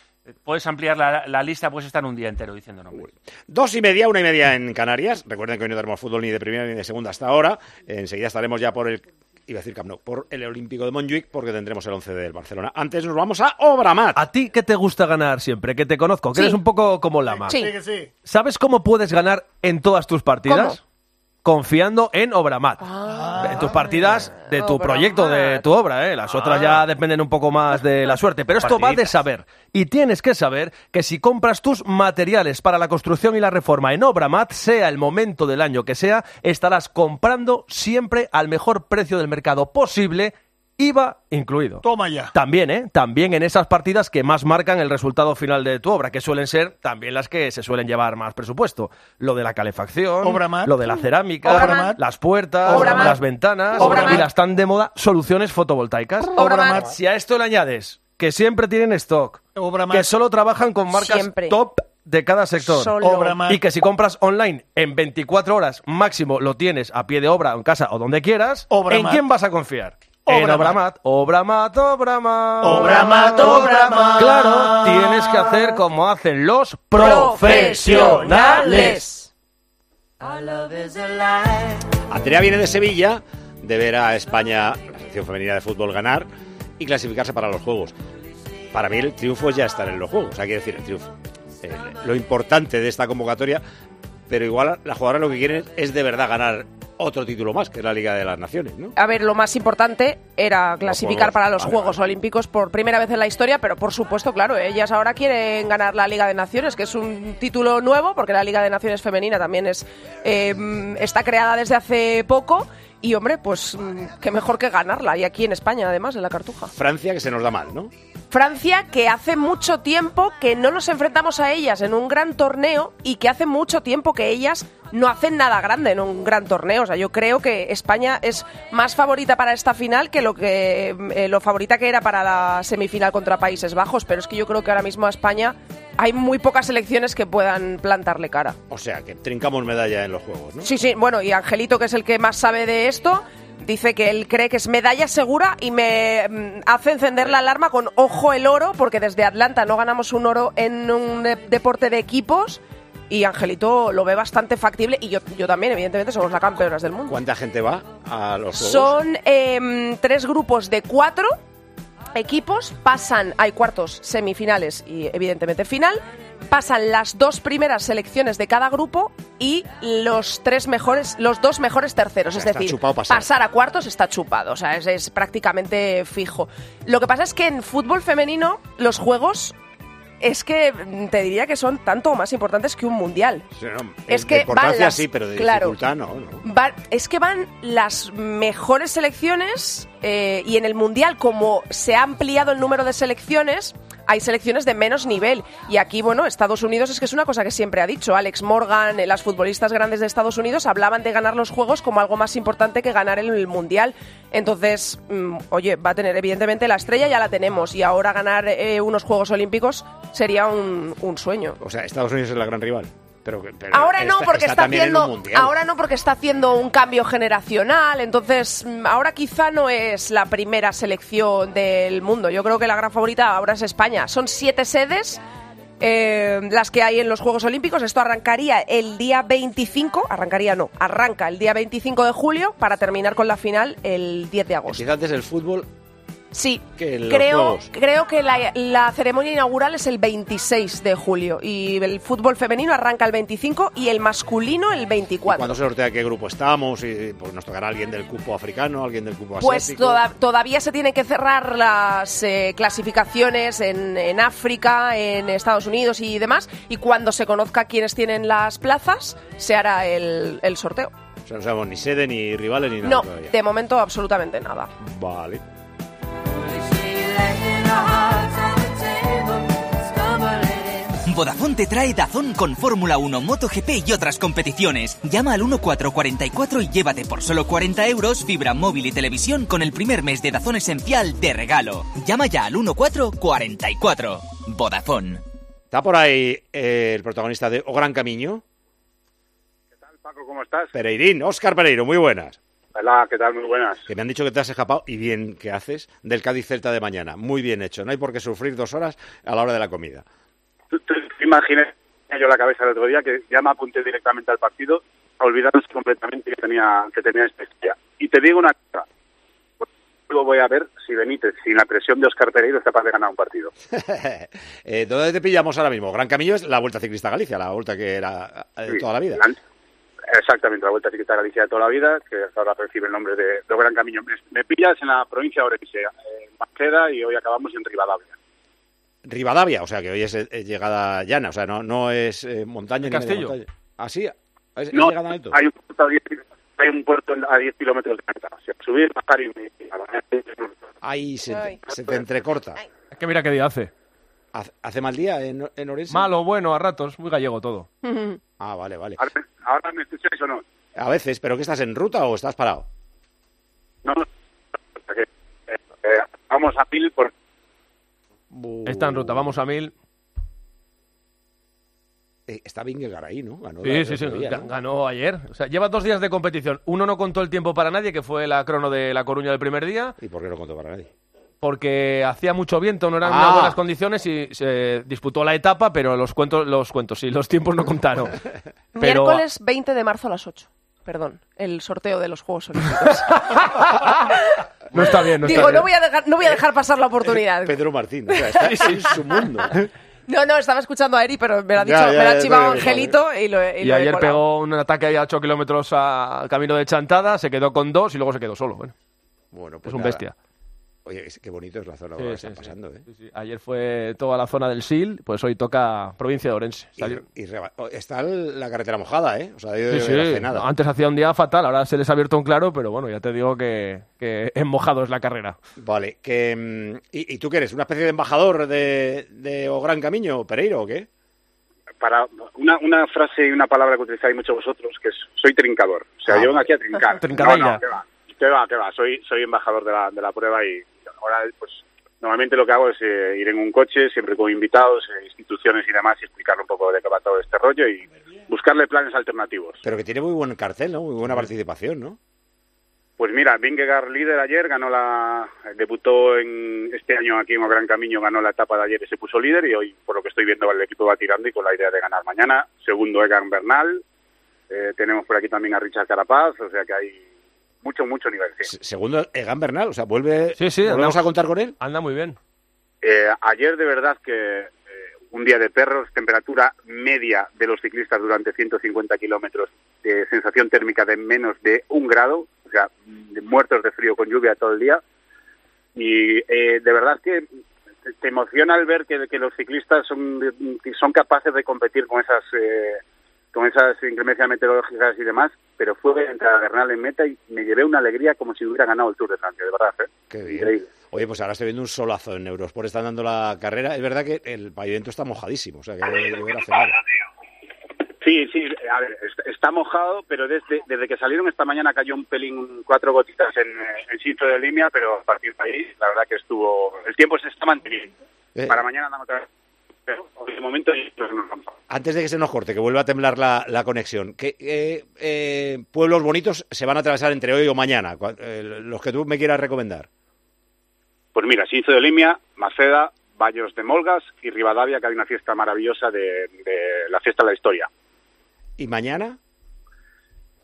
Puedes ampliar la, la lista, puedes estar un día entero diciendo nombres. Dos y media, una y media en Canarias. Recuerden que hoy no tenemos fútbol ni de primera ni de segunda hasta ahora. Enseguida estaremos ya por el... Iba a decir Camp Nou, por el Olímpico de Montjuic, porque tendremos el 11 del Barcelona. Antes nos vamos a Obramat. ¿A ti qué te gusta ganar siempre? Que te conozco, que Sí. eres un poco como Lama. Sí. que sí. ¿Sabes cómo puedes ganar en todas tus partidas? Confiando en Obramat. en tus partidas de tu Obramat. proyecto, de tu obra, ¿eh? Las otras ya dependen un poco más de la suerte. Pero esto va de saber. Y tienes que saber que si compras tus materiales para la construcción y la reforma en Obramat, sea el momento del año que sea, estarás comprando siempre al mejor precio del mercado posible, IVA incluido. Toma ya. También, ¿eh? También en esas partidas que más marcan el resultado final de tu obra, que suelen ser también las que se suelen llevar más presupuesto. Lo de la calefacción, lo de la cerámica, Obramat. las puertas, Obramat. las ventanas Obramat. y las tan de moda soluciones fotovoltaicas. Si a esto le añades que siempre tienen stock, que solo trabajan con marcas Siempre. top de cada sector. Solo. Y que si compras online en 24 horas máximo lo tienes a pie de obra en casa o donde quieras, Obramat. ¿en quién vas a confiar? En Obramat. Obramat, Obramat, Obramat. Claro, tienes que hacer como hacen los Profesionales. Andrea viene de Sevilla de ver a España, la selección femenina de fútbol, ganar y clasificarse para los Juegos. Para mí el triunfo es ya estar en los Juegos, o sea, quiero decir, el triunfo. Eh, lo importante de esta convocatoria, pero igual las jugadoras lo que quieren es de verdad ganar otro título más, que es la Liga de las Naciones, ¿no? A ver, lo más importante era clasificar para los Vale, Juegos Olímpicos por primera vez en la historia, pero por supuesto, claro, ellas ahora quieren ganar la Liga de Naciones, que es un título nuevo, porque la Liga de Naciones femenina también es eh, está creada desde hace poco Y hombre, pues mm, qué mejor que ganarla. Y aquí en España, además, en la Cartuja. Francia, que se nos da mal, ¿no? Francia, que hace mucho tiempo que no nos enfrentamos a ellas en un gran torneo y que hace mucho tiempo que ellas no hacen nada grande en un gran torneo. O sea, yo creo que España es más favorita para esta final que lo que eh, lo favorita que era para la semifinal contra Países Bajos. Pero es que yo creo que ahora mismo a España hay muy pocas selecciones que puedan plantarle cara. O sea, que trincamos medalla en los Juegos, ¿no? Sí, sí, bueno, y Angelito, que es el que más sabe de esto, dice que él cree que es medalla segura y me mm, hace encender la alarma con ojo el oro, porque desde Atlanta no ganamos un oro en un de- deporte de equipos y Angelito lo ve bastante factible y yo, yo también, evidentemente, somos las campeonas del mundo. ¿Cuánta gente va a los Juegos? Son em, tres grupos de cuatro equipos, pasan, hay cuartos, semifinales y evidentemente final, pasan las dos primeras selecciones de cada grupo y los tres mejores, los dos mejores terceros, O sea, es decir, pasar. a cuartos está chupado, o sea, es, es prácticamente fijo. Lo que pasa es que en fútbol femenino los juegos es que te diría que son tanto o más importantes que un mundial. Sí, no, Es de que van las- sí, pero de claro. dificultad no, no. Va- es que van las mejores selecciones eh, y en el Mundial, como se ha ampliado el número de selecciones, hay selecciones de menos nivel. Y aquí, bueno, Estados Unidos es que es una cosa que siempre ha dicho. Alex Morgan, eh, las futbolistas grandes de Estados Unidos, hablaban de ganar los Juegos como algo más importante que ganar el, Mundial. Entonces, mm, oye, va a tener evidentemente la estrella, ya la tenemos. Y ahora ganar eh, unos Juegos Olímpicos sería un, un sueño. O sea, Estados Unidos es la gran rival. Pero, pero Ahora no, porque está, haciendo. Ahora no, porque está haciendo un cambio generacional. Entonces, mm, ahora quizá no es la primera selección del mundo. Yo creo que la gran favorita ahora es España. Son siete sedes. eh, las que hay en los Juegos Olímpicos. Esto arrancaría el día 25, arrancaría no, arranca el día 25 de julio para terminar con la final el 10 de agosto. Empieza antes el fútbol Sí, creo, creo que la, la ceremonia inaugural es el 26 de julio y el fútbol femenino arranca el 25 y el masculino el 24. ¿Cuándo se sortea qué grupo estamos? Y pues nos tocará alguien del cupo africano, alguien del cupo Pues asiático. toda- todavía se tienen que cerrar las eh, clasificaciones en, en África, en Estados Unidos y demás. Y cuando se conozca quiénes tienen las plazas, se hará el, el sorteo. O sea, no sabemos ni sede, ni rivales, ni nada No, todavía. de momento absolutamente nada. Vale. Vodafone te trae Dazón con Fórmula 1, MotoGP y otras competiciones. Llama al 1444 y llévate por solo 40 euros fibra móvil y televisión con el primer mes de Dazón Esencial de regalo. Llama ya al 1444. Vodafone. ¿Está por ahí eh, el protagonista de O Gran Camino? Paco, ¿cómo estás? Pereirín, Óscar Pereiro, muy buenas. Hola, ¿qué tal? Muy buenas. Que me han dicho que te has escapado, y bien que haces, del Cádiz Celta de mañana. Muy bien hecho. No hay por qué sufrir dos horas a la hora de la comida. ¿Tú, tú imaginé yo la cabeza el otro día que ya me apunté directamente al partido, olvidándose completamente que tenía que tenía especial. Y te digo una cosa. Luego voy a ver si Benítez, sin la presión de Oscar Pereiro, es capaz de ganar un partido. Eh, ¿Dónde te pillamos ahora mismo? Gran Camino es la Vuelta Ciclista Galicia, la vuelta que era eh, de Sí, toda la vida. la- Exactamente, la Vuelta Ciclista Galicia de toda la vida, que ahora recibe el nombre de, de Gran Camino. Me, me pillas en la provincia de Orense, en Maqueda, y hoy acabamos en Rivadavia. Rivadavia, o sea que hoy es llegada llana, o sea, no, no es eh, montaña ni Castillo. montaña. ¿Ah, sí? ¿Es, es No, llegada alto? hay un puerto a 10, hay un puerto a 10 kilómetros de meta. O sea, subir, bajar y... y- Ahí se, Ay. se te entrecorta. Es que mira qué día hace. ¿Hace- ¿Hace mal día en, en Orense? Malo, bueno, a ratos, muy gallego todo. Ah, vale, vale. Ahora, me escucháis o no? A veces, ¿pero qué estás en ruta o estás parado? No, no. Eh, eh, vamos a pil por... Está en ruta, vamos a mil. Eh, está Vingegaard ¿no? Ganó Sí, la- sí, sí, día, ¿no? ganó ayer. O sea, lleva dos días de competición. Uno no contó el tiempo para nadie, que fue la crono de La Coruña del primer día, ¿Y por qué no contó para nadie? Porque hacía mucho viento, no eran Ah. unas buenas condiciones y se disputó la etapa, pero los cuentos, los cuentos, sí, los tiempos no contaron. Pero Miércoles 20 de marzo a las 8. Perdón, el sorteo de los Juegos Olímpicos. no está bien, no está Digo, bien. no voy, a dejar, no voy a dejar pasar la oportunidad. Pedro Martín, o sea, está en su mundo. No, no, estaba escuchando a Eri, pero me lo ha, dicho, Ya, ya, me lo ha chivado ya, ya, Angelito y lo, he- y Y lo he ayer colado. pegó un ataque ahí a 8 kilómetros al camino de Chantada, se quedó con dos y luego se quedó solo. Bueno, Bueno, es pues un nada. bestia. Oye, es- qué bonito es la zona Sí, que sí, está sí. pasando, ¿eh? Sí, sí. Ayer fue toda la zona del SIL, pues hoy toca provincia de Orense. Y, y reba- oh, está la carretera mojada, ¿eh? O sea, sí. hace nada. Antes hacía un día fatal, ahora se les ha abierto un claro, pero bueno, ya te digo que, que en mojado es la carrera. Vale, que, mm, ¿y, y tú qué eres? ¿Una especie de embajador de, de O Gran Camino, Pereiro, o qué? Para una, una frase y una palabra que utilizáis mucho vosotros, que es soy trincador. O sea, Ah, yo vengo aquí a trincar. Trincadella. No, no, que va, que va, que va. Soy, soy embajador de la, de la prueba y ahora, pues, normalmente lo que hago es eh, ir en un coche, siempre con invitados, eh, instituciones y demás, y explicarle un poco de qué va todo este rollo y buscarle planes alternativos. Pero que tiene muy buen cartel, ¿no? Muy buena participación, ¿no? Pues mira, Vingegaard líder ayer, ganó la, debutó en este año aquí en Gran Camino, ganó la etapa de ayer y se puso líder y hoy, por lo que estoy viendo, el equipo va tirando y con la idea de ganar mañana. Segundo, Egan Bernal. Eh, tenemos por aquí también a Richard Carapaz, o sea que hay mucho, mucho nivel. sí. Segundo, Egan Bernal, o sea, vuelve. Sí, sí, ¿Volvemos anda- a contar con él? Anda muy bien. Eh, ayer de verdad que eh, un día de perros, temperatura media de los ciclistas durante 150 kilómetros, de sensación térmica de menos de un grado, o sea, de muertos de frío con lluvia todo el día. Y eh, de verdad que te- emociona al ver que, que los ciclistas son, son capaces de competir con esas eh, con esas inclemencias meteorológicas y demás, pero fue entrada Bernal en meta y me llevé una alegría como si hubiera ganado el Tour de Francia, de verdad. ¿eh? Qué bien. Increíble. Oye, pues ahora estoy viendo un solazo en Eurosport, están dando la carrera. Es verdad que el pavimento está mojadísimo, o sea, que debe llover. Sí, sí, a ver, est- está mojado, pero desde, desde que salieron esta mañana cayó un pelín, cuatro gotitas en, eh, en sitio de línea, pero a partir de ahí, la verdad que estuvo, el tiempo se está manteniendo. Eh. Para mañana andamos otra vez, pero momento. Antes de que se nos corte, que vuelva a temblar la, la conexión, ¿qué eh, eh, pueblos bonitos se van a atravesar entre hoy o mañana? Eh, los que tú me quieras recomendar. Pues mira, Sinzo de Limia, Maceda, Vallos de Molgas y Rivadavia, que hay una fiesta maravillosa de, de la fiesta de la historia. ¿Y mañana?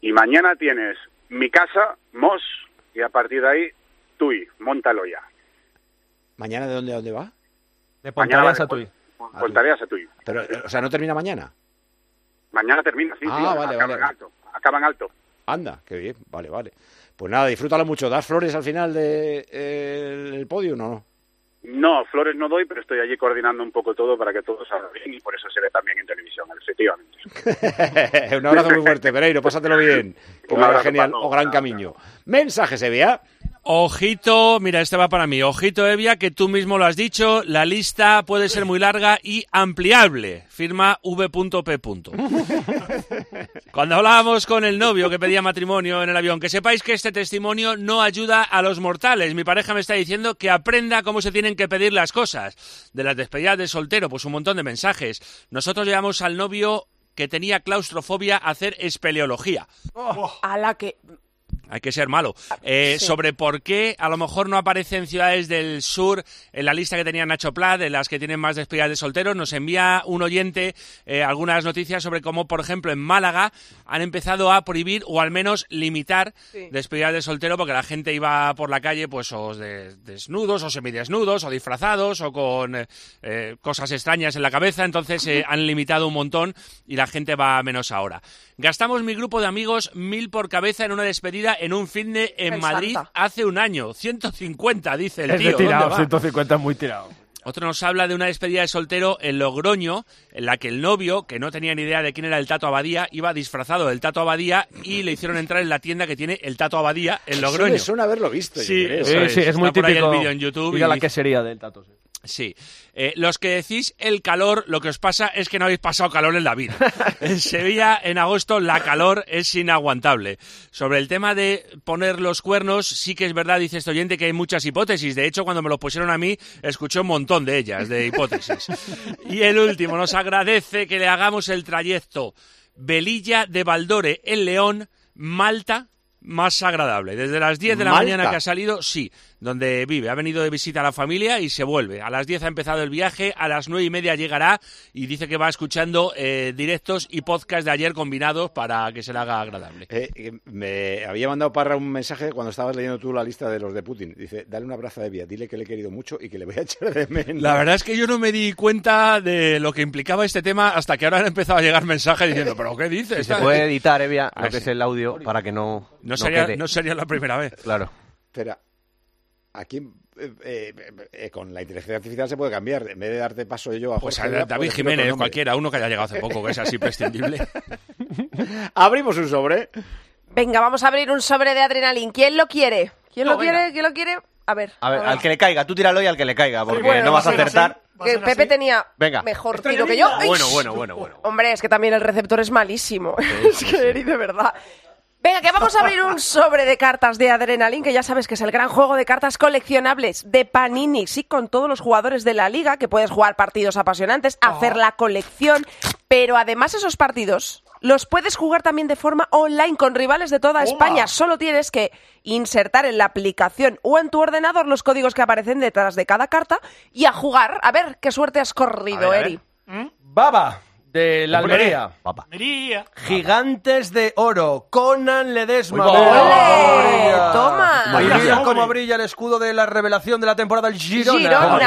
Y mañana tienes mi casa, Mos, y a partir de ahí, Tui, Montaloya. ¿Mañana de dónde a dónde va? De va a Tui. Pontareas a Tui. Pero, eh, o sea, ¿no termina mañana? Mañana termina, sí, Ah, sí, vale, acaba vale. en alto. Acaba en alto. Anda, qué bien, vale, vale. Pues nada, disfrútalo mucho. ¿Das flores al final del de, el podio o no? No, flores no doy, pero estoy allí coordinando un poco todo para que todo salga bien y por eso se ve también en televisión, efectivamente. un abrazo muy fuerte, Pereiro, pásatelo bien. Que vaya genial o gran camino. Mensaje, Sevilla. Ojito, mira, este va para mí. Ojito, Evia, que tú mismo lo has dicho, la lista puede ser muy larga y ampliable. Firma v.p. Cuando hablábamos con el novio que pedía matrimonio en el avión, que sepáis que este testimonio no ayuda a los mortales. Mi pareja me está diciendo que aprenda cómo se tienen que pedir las cosas. De las despedidas de soltero, pues un montón de mensajes. Nosotros llevamos al novio que tenía claustrofobia a hacer espeleología. A la que. Hay que ser malo. Eh, Sí. Sobre por qué a lo mejor no aparece en ciudades del sur en la lista que tenía Nacho Plat, de las que tienen más despedidas de solteros, nos envía un oyente eh, algunas noticias sobre cómo, por ejemplo, en Málaga han empezado a prohibir o al menos limitar Sí. despedidas de soltero porque la gente iba por la calle pues o de- desnudos o semidesnudos o disfrazados o con eh, eh, cosas extrañas en la cabeza, entonces eh, han limitado un montón y la gente va menos ahora. Gastamos mi grupo de amigos mil por cabeza en una despedida en un de en El Madrid Santa. hace un año. 150, dice el Es tío. de ¿Dónde tirado, va? 150 es muy tirado. Otro nos habla de una despedida de soltero en Logroño, en la que el novio, que no tenía ni idea de quién era el Tato Abadía, iba disfrazado del Tato Abadía y le hicieron entrar en la tienda que tiene el Tato Abadía en Eso Logroño. me suena haberlo visto. yo Sí, creo. eso Sí, es. muy Está por ahí típico. el vídeo en YouTube. Y- la quesería del Tato. sí. Sí. Eh, los que decís el calor, lo que os pasa es que no habéis pasado calor en la vida. En Sevilla, en agosto, la calor es inaguantable. Sobre el tema de poner los cuernos, sí que es verdad, dice este oyente, que hay muchas hipótesis. De hecho, cuando me lo pusieron a mí, escuché un montón de ellas, de hipótesis. Y el último, nos agradece que le hagamos el trayecto Velilla de Valdore, en León, Malta, más agradable. Desde las 10 de la Malta. mañana que ha salido, sí, donde vive. Ha venido de visita a la familia y se vuelve. A las 10 ha empezado el viaje, a las 9 y media llegará y dice que va escuchando eh, directos y podcast de ayer combinados para que se le haga agradable. Eh, eh, me había mandado Parra un mensaje cuando estabas leyendo tú la lista de los de Putin. Dice, dale un abrazo a Evia, dile que le he querido mucho y que le voy a echar de menos. La verdad es que yo no me di cuenta de lo que implicaba este tema hasta que ahora han empezado a llegar mensajes diciendo, ¿pero qué dices? Se puede editar, Evia, Ah, lo que sí. es el audio, para que no. No sería, quede. no sería la primera vez. Claro. Espera, ¿a quién eh, eh, eh, con la inteligencia artificial se puede cambiar. En vez de darte paso yo a Pues a David decirle Jiménez, cualquiera, uno que haya llegado hace poco, que es así prescindible. Abrimos un sobre. Venga, vamos a abrir un sobre de adrenalín. ¿Quién lo quiere? ¿Quién lo No, venga. quiere? ¿Quién lo quiere? A ver. A ver, al que le caiga, tú tíralo y al que le caiga, porque Bueno, no vas a va a acertar. Que Pepe tenía Venga. mejor tiro que yo. Bueno, bueno, bueno, bueno. Hombre, es que también el receptor es malísimo. es que de verdad. Venga, que vamos a abrir un sobre de cartas de Adrenalin, que ya sabes que es el gran juego de cartas coleccionables de Panini. Sí, con todos los jugadores de la liga, que puedes jugar partidos apasionantes, hacer la colección, pero además esos partidos los puedes jugar también de forma online con rivales de toda España. Solo tienes que insertar en la aplicación o en tu ordenador los códigos que aparecen detrás de cada carta y a jugar. A ver, qué suerte has corrido, A ver, a Eri. Baba, de la. Almería. Almería. Gigantes de oro, Conan Ledesma. ¡Ole! Toma. Y Vaya, mira cómo brilla el escudo de la revelación de la temporada del Girona.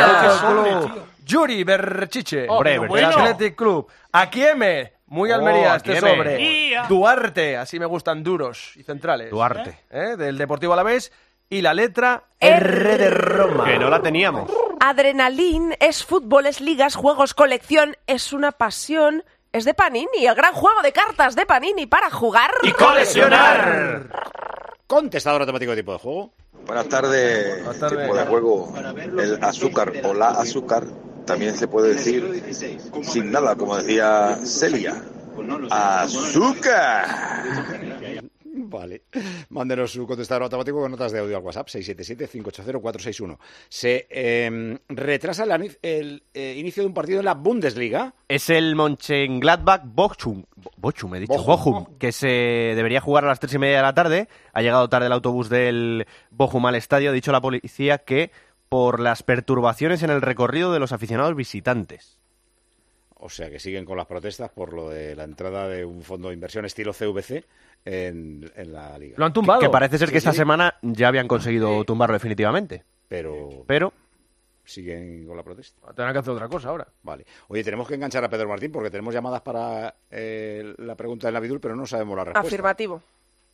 Yuri Berchiche. Berchiche. Athletic Club. Akieme. Muy Oh, Almería este Akieme. sobre. Duarte, así me gustan duros y centrales. Duarte. ¿Eh? Del Deportivo Alavés. Y la letra R de Roma. Que no la teníamos. Adrenalín es fútbol, es ligas, juegos, colección, es una pasión, es de Panini, el gran juego de cartas de Panini para jugar ¡Y coleccionar! Contestador automático de tipo de juego. Buenas tardes, tardes. tipo de juego. El azúcar o la azúcar también se puede decir sin nada, como decía Celia. ¡Azúcar! Vale. Mándenos su contestador automático con notas de audio al WhatsApp 677-580-461. Se eh, retrasa el, eh, inicio de un partido en la Bundesliga. Es el Mönchengladbach Bochum. Bochum, he dicho. Bochum. Bochum, que se debería jugar a las tres y media de la tarde. Ha llegado tarde el autobús del Bochum al estadio. Ha dicho la policía que por las perturbaciones en el recorrido de los aficionados visitantes. O sea que siguen con las protestas por lo de la entrada de un fondo de inversión estilo CVC en, en la liga. Lo han tumbado. Que parece ser Sí, que esta sí. semana ya habían conseguido tumbarlo definitivamente. Pero Pero siguen con la protesta. Tendrán que hacer otra cosa ahora. Vale. Oye, tenemos que enganchar a Pedro Martín porque tenemos llamadas para eh, la pregunta del Navidul, pero no sabemos la respuesta. Afirmativo.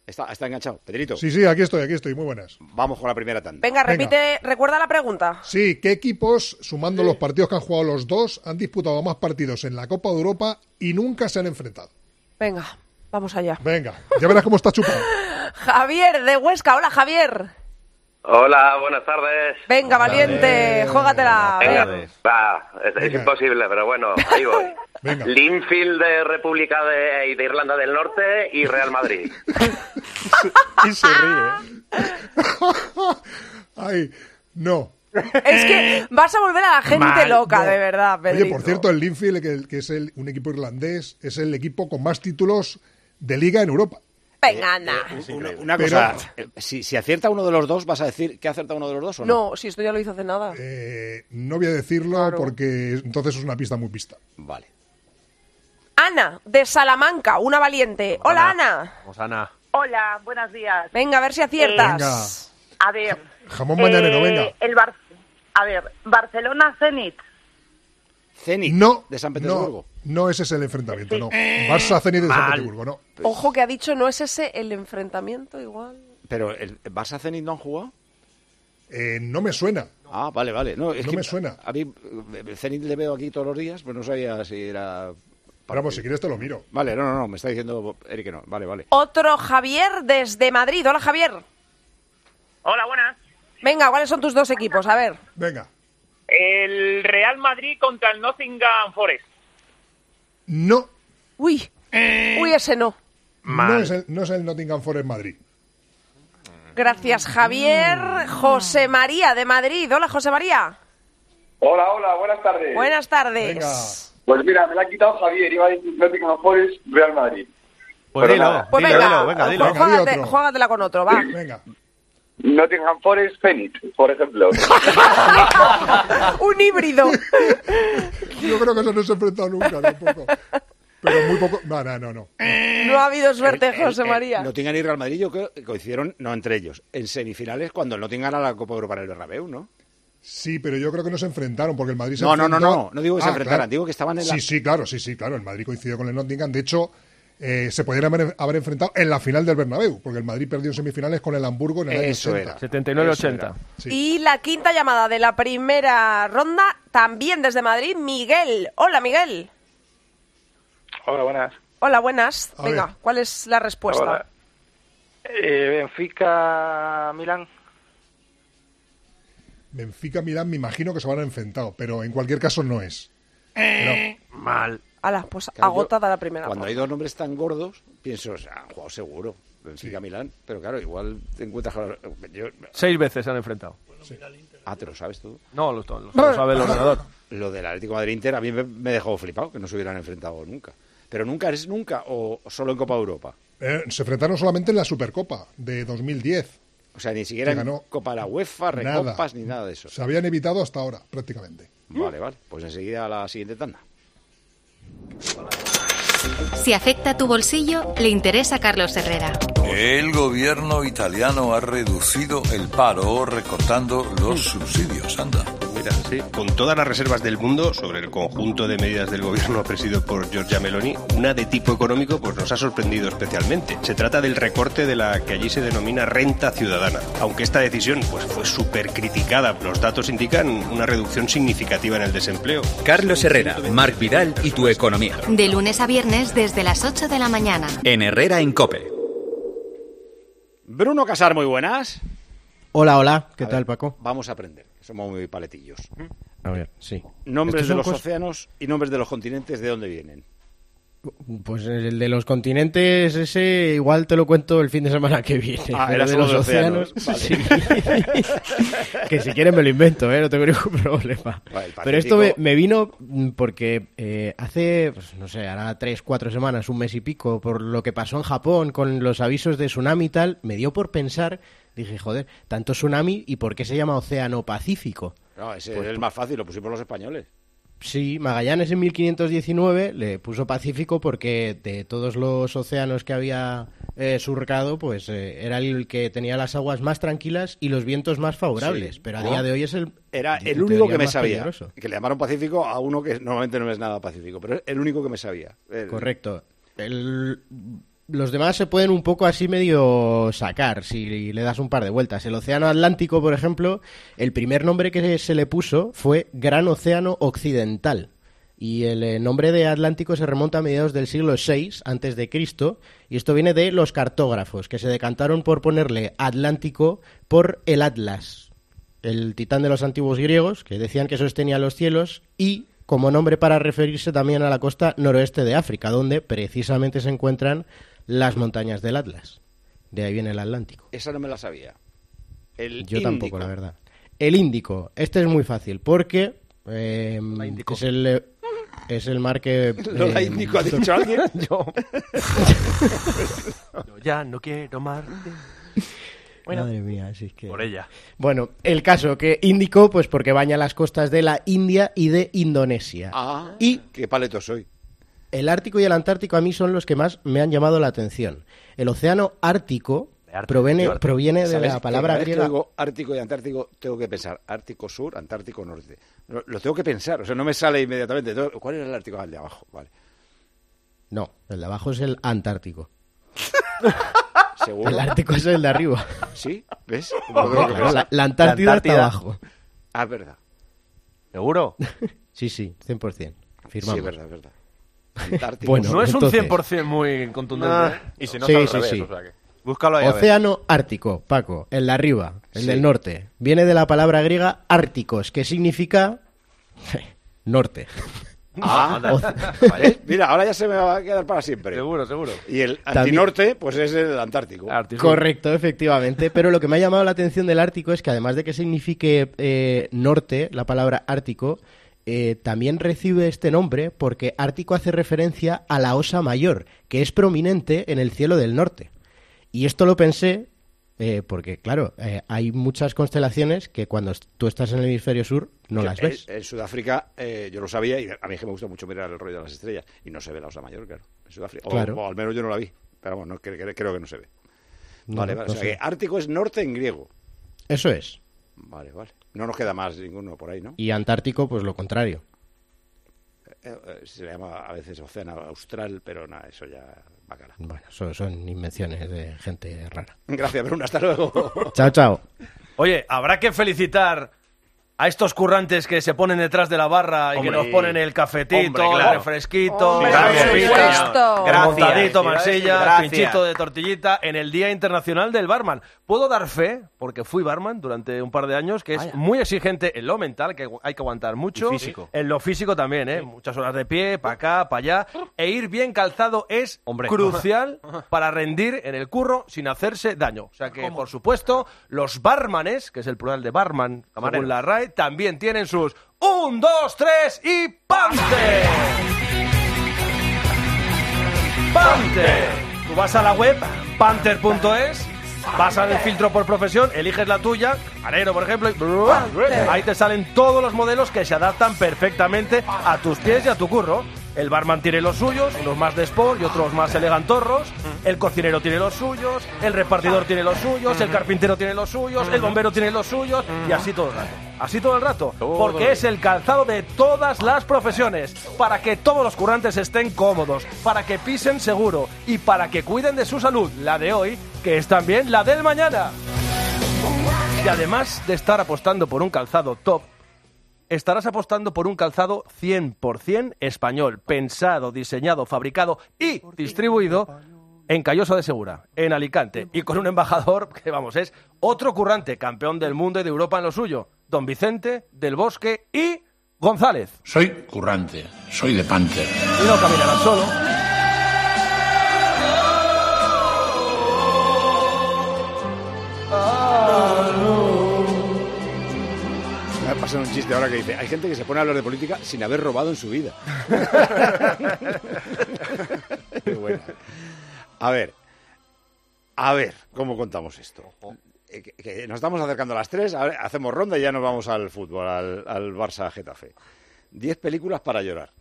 Está, está enganchado. Pedrito, Sí, sí, aquí estoy, aquí estoy. Muy buenas. vamos con la primera tanda. Venga, Venga. repite, recuerda la pregunta. Sí, ¿qué equipos, sumando los partidos que han jugado los dos, han disputado más partidos en la Copa de Europa y nunca se han enfrentado? Venga, vamos allá. Venga, ya verás cómo está chupado. Javier de Huesca, hola Javier. Hola, buenas tardes. Venga, valiente, juégatela. Venga, Venga. va, es, es imposible, pero bueno, ahí voy. Venga. Linfield de República de, de Irlanda del Norte y Real Madrid. y se ríe. Ay, no. Es que vas a volver a la gente Mal, loca, no. de verdad, Oye, por cierto, el Linfield, que, que es el- un equipo irlandés, es el equipo con más títulos de liga en Europa. Venga, anda. Una, una cosa, eh, si, si acierta uno de los dos, ¿vas a decir que ha acertado uno de los dos o no? No, si esto ya lo hizo hace nada. Eh, no voy a decirlo Claro. porque entonces es una pista muy pista. Vale. Ana, de Salamanca, una valiente. Hola, Ana. Vamos, Ana. Hola, buenos días. Venga, a ver si aciertas. A ver. Jamón mañanero, eh, venga. El Bar- a ver, Barcelona Zenit. Zenit No, de San Petersburgo. No, no ese es el enfrentamiento, no. Barça Zenit de San. Petersburgo, no. Ojo que ha dicho, no es ese el enfrentamiento igual. Pero el Barça Zenit no han jugado. Eh, no me suena. Ah, vale, vale. No, es No que me suena. A mí eh, Zenit le veo aquí todos los días, pues no sabía si era. Vamos, si quieres te lo miro. Vale, no, no, no, me está diciendo Eric que no. Vale, vale. Otro Javier desde Madrid. Hola, Javier. Hola, buenas. Venga, ¿cuáles son tus dos equipos? A ver. Venga. El Real Madrid contra el Nottingham Forest. No. Uy. Uy, ese no. No es, el, no es el Nottingham Forest Madrid. Gracias, Javier. José María de Madrid. Hola, José María. Hola, hola, buenas tardes. Buenas tardes. Pues mira, me la ha quitado Javier, iba a decir Nottingham Forest, Real Madrid. Pues dilo. Pues dilo, venga, dilo, venga, dilo. juégatela con otro, va. Venga. Nottingham Forest Zenit, por ejemplo. Un híbrido. Yo creo que eso no se ha enfrentado nunca tampoco. Pero muy poco. No, no, no. no. No ha habido suerte, El- el- José el María. Nottingham y Real Madrid yo creo que coincidieron, no entre ellos, en semifinales cuando el Nottingham gana la Copa Europa en el Bernabéu, ¿no? Sí, pero yo creo que no se enfrentaron porque el Madrid se No, no, no, enfrentó- no, no digo que se Ah, enfrentaran, claro. digo que estaban en la- Sí, sí, claro, sí, sí, claro. El Madrid coincidió con el Nottingham. De hecho, eh, se podrían haber, haber enfrentado en la final del Bernabéu, porque el Madrid perdió en semifinales con el Hamburgo en el Eso año era. 79-80. Y la quinta llamada de la primera ronda, también desde Madrid, Miguel. Hola, Miguel. Hola, buenas. Hola, buenas. A Venga, ver. ¿cuál es la respuesta? Hola. Eh, Benfica, Milán. Benfica, Milán, me imagino que se van a enfrentar, pero en cualquier caso no es. Mal. Ala, pues Claro, yo, agotada la primera Cuando ronda. hay dos nombres tan gordos, pienso, o sea, han jugado seguro. Benfica Milán, pero claro, igual te encuentras. yo- Seis veces se han enfrentado. Ah, te lo sabes tú. No, lo, lo- lo sabe el ordenador. Lo del Atlético de Madrid Inter a mí me, me dejó flipado, que no se hubieran enfrentado nunca. Pero nunca es nunca o solo en Copa Europa. Eh, se enfrentaron solamente en la Supercopa de 2010. O sea, ni siquiera en ganó Copa de la UEFA, Nada. recopas, ni nada de eso. Se habían evitado hasta ahora, prácticamente. Vale, vale. Pues enseguida a la siguiente tanda. Si afecta tu bolsillo, le interesa a Carlos Herrera. El gobierno italiano ha reducido el paro recortando los subsidios. Anda. Mira, sí, con todas las reservas del mundo sobre el conjunto de medidas del gobierno presidido por Giorgia Meloni, una de tipo económico pues nos ha sorprendido especialmente. Se trata del recorte de la que allí se denomina renta ciudadana. Aunque esta decisión pues fue súper criticada, los datos indican una reducción significativa en el desempleo. Carlos Herrera, Marc Vidal y tu economía. De lunes a viernes desde las 8 de la mañana. En Herrera en Cope. Bruno Casar, muy buenas. Hola, hola. ¿Qué A tal, ver, Paco? Vamos a aprender. Somos muy paletillos. A ver, sí. Nombres de los cos- océanos y nombres de los continentes, ¿de dónde vienen? Pues el de los continentes, ese igual te lo cuento el fin de semana que viene. Ah, era de los de océanos. sí. que si quieren me lo invento, ¿eh? no tengo ningún problema. Vale, Pero esto me, vino porque eh, hace, pues, no sé, hará tres, cuatro semanas, un mes y pico, por lo que pasó en Japón con los avisos de tsunami y tal, me dio por pensar, dije, joder, tanto tsunami y por qué se llama Océano Pacífico. No, ese Pues- es el más fácil, lo pusimos los españoles. Sí, Magallanes en 1519 le puso Pacífico porque de todos los océanos que había eh, surcado, pues eh, era el que tenía las aguas más tranquilas y los vientos más favorables. Sí. Pero a ¿No? día de hoy es el Era el único que me sabía. peligroso. Que le llamaron Pacífico a uno que normalmente no es nada pacífico, pero es el único que me sabía. El- Correcto. El- los demás se pueden un poco así medio sacar si le das un par de vueltas. El Océano Atlántico, por ejemplo, el primer nombre que se le puso fue Gran Océano Occidental. Y el eh, nombre de Atlántico se remonta a mediados del siglo VI antes de Cristo y esto viene de los cartógrafos que se decantaron por ponerle Atlántico por el Atlas, el titán de los antiguos griegos que decían que sostenía los cielos y como nombre para referirse también a la costa noroeste de África, donde precisamente se encuentran las montañas del Atlas. De ahí viene el Atlántico. Esa no me la sabía. El Yo Índico. tampoco, la verdad. El Índico. Este es muy fácil porque eh, es el eh, es el mar que ¿Lo la eh, Índico ha dicho alguien? Yo. Yo ya no quiero más. Bueno, Madre mía, así es que... por ella. Bueno, el caso que Índico, pues porque baña las costas de la India y de Indonesia. Ah, y qué paleto soy. El Ártico y el Antártico a mí son los que más me han llamado la atención. El océano Ártico proviene, proviene de la palabra vez que griega... oigo Ártico y Antártico, tengo que pensar Ártico Sur, Antártico Norte. Lo, lo tengo que pensar, o sea, no me sale inmediatamente. ¿Cuál era el Ártico? Ah, el de abajo, vale. No, el de abajo es el Antártico. ¿Seguro? El Ártico es el de arriba. ¿Sí? ¿Ves? No, claro, la, la Antártida está abajo. Ah, es verdad. ¿Seguro? Sí, sí, 100%. Firmamos. Sí, es verdad, es verdad. Antártico. Bueno, no es entonces- un 100% muy contundente. Ah, ¿eh? y si no Sí, al sí, revés, sí. o sea que- Búscalo ahí. a ver. Océano Ártico, Paco, el de arriba, el Sí. del norte. Viene de la palabra griega árticos, que significa norte. Ah, Oce- vale. Mira, ahora ya se me va a quedar para siempre. Seguro, seguro. Y el antinorte, pues es el Antártico. Correcto, efectivamente. Pero lo que me ha llamado la atención del Ártico es que además de que signifique eh, norte, la palabra Ártico, eh, también recibe este nombre porque Ártico hace referencia a la Osa Mayor, que es prominente en el cielo del norte. Y esto lo pensé eh, porque, claro, eh, hay muchas constelaciones que cuando tú estás en el hemisferio sur no Que las ves. En, Sudáfrica, eh, yo lo sabía y a mí es que me gusta mucho mirar el rollo de las estrellas. Y no se ve la Osa Mayor, claro. En Sudáfrica. O- Claro. O, al menos yo no la vi. Pero bueno, cre- creo que no se ve. No, vale, vale. no o sea que Ártico es norte en griego. Eso es. Vale, vale. No nos queda más ninguno por ahí, ¿no? Y Antártico, pues lo contrario. Eh, eh, se le llama a veces océano austral, pero nada, eso ya va cara. Bueno, son, son invenciones de gente rara. Gracias, Bruna, hasta luego. Chao, chao. Oye, habrá que felicitar a estos currantes que se ponen detrás de la barra y Hombre. que nos ponen el cafetito, Hombre, claro. el refresquito, Hombre, el montadito, Gracias. pinchito de tortillita en el Día Internacional del Barman. Puedo dar fe, porque fui barman durante un par de años, que es muy exigente en lo mental, que hay que aguantar mucho. Y físico. En lo físico también, ¿eh? Muchas horas de pie, para acá, para allá. E ir bien calzado es Hombre. crucial para rendir en el curro sin hacerse daño. O sea que, por supuesto, los barmanes, que es el plural de barman, según la RAE, también tienen sus un, dos, tres y ¡pante! ¡Pante! Tú vas a la web, panther.es, vas al filtro por profesión, eliges la tuya, arero por ejemplo, y ahí te salen todos los modelos que se adaptan perfectamente a tus pies y a tu curro. El barman tiene los suyos, unos más de sport y otros más elegantorros. El cocinero tiene los suyos, el repartidor tiene los suyos, el carpintero tiene los suyos, el bombero tiene los suyos y así todo el rato. Así todo el rato. Porque es el calzado de todas las profesiones. Para que todos los currantes estén cómodos, para que pisen seguro y para que cuiden de su salud, la de hoy, que es también la del mañana. Y además de estar apostando por un calzado top, estarás apostando por un calzado 100% español, pensado, diseñado, fabricado y distribuido en Calloso de Segura, en Alicante, y con un embajador que, vamos, es otro currante, campeón del mundo y de Europa en lo suyo, don Vicente del Bosque y González. Soy currante, soy de Panther. Y no caminarás solo. Me ha pasado un chiste ahora que dice, hay gente que se pone a hablar de política sin haber robado en su vida. Qué buena. A ver, a ver, ¿cómo contamos esto? Eh, que- que nos estamos acercando a las 3, a ver, hacemos ronda y ya nos vamos al fútbol, al, al Barça Getafe. 10 películas para llorar.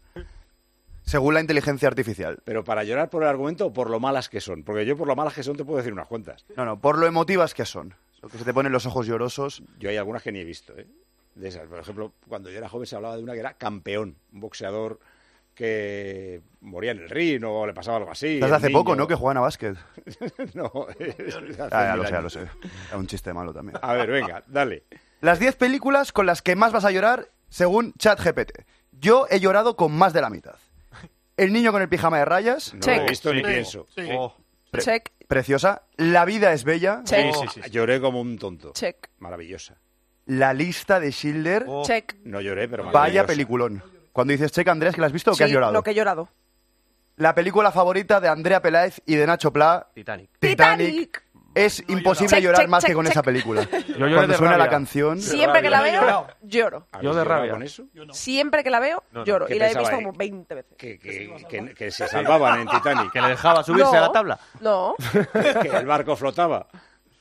Según la inteligencia artificial. Pero para llorar por el argumento o por lo malas que son. Porque yo por lo malas que son te puedo decir unas cuantas. No, no, por lo emotivas que son. Lo que se te ponen los ojos llorosos. Yo hay algunas que ni he visto, ¿eh? De esas. Por ejemplo, cuando yo era joven se hablaba de una que era campeón, un boxeador que moría en el ring o le pasaba algo así. Estás hace niño. poco, ¿no? Que juegan a básquet. no, es Ah, ya lo sé, ya lo sé. Era un chiste malo también. A ver, venga, dale. Las 10 películas con las que más vas a llorar según ChatGPT. Yo he llorado con más de la mitad. El niño con el pijama de rayas. No lo he visto ni pienso. Oh, pre- Check. Preciosa. La vida es bella. Check. Lloré como un tonto. Check. Maravillosa. La lista de Schindler. Check. No lloré, pero Vaya peliculón. Cuando dices check, Andrés, que la has visto o que has llorado. lo que he llorado. La película favorita de Andrea Peláez y de Nacho Pla. Titanic. Titanic. Es imposible Check, llorar check, más que con check. esa película. Cuando de suena la canción. Siempre que la no veo, lloro. ¿Habéis Yo de rabia. con eso? Siempre que la veo, No, no, lloro. ¿qué Y la he visto ahí? como 20 veces. Que, que- que- que se salvaban en Titanic. Que le dejaba subirse No. a la tabla. No, que el barco flotaba.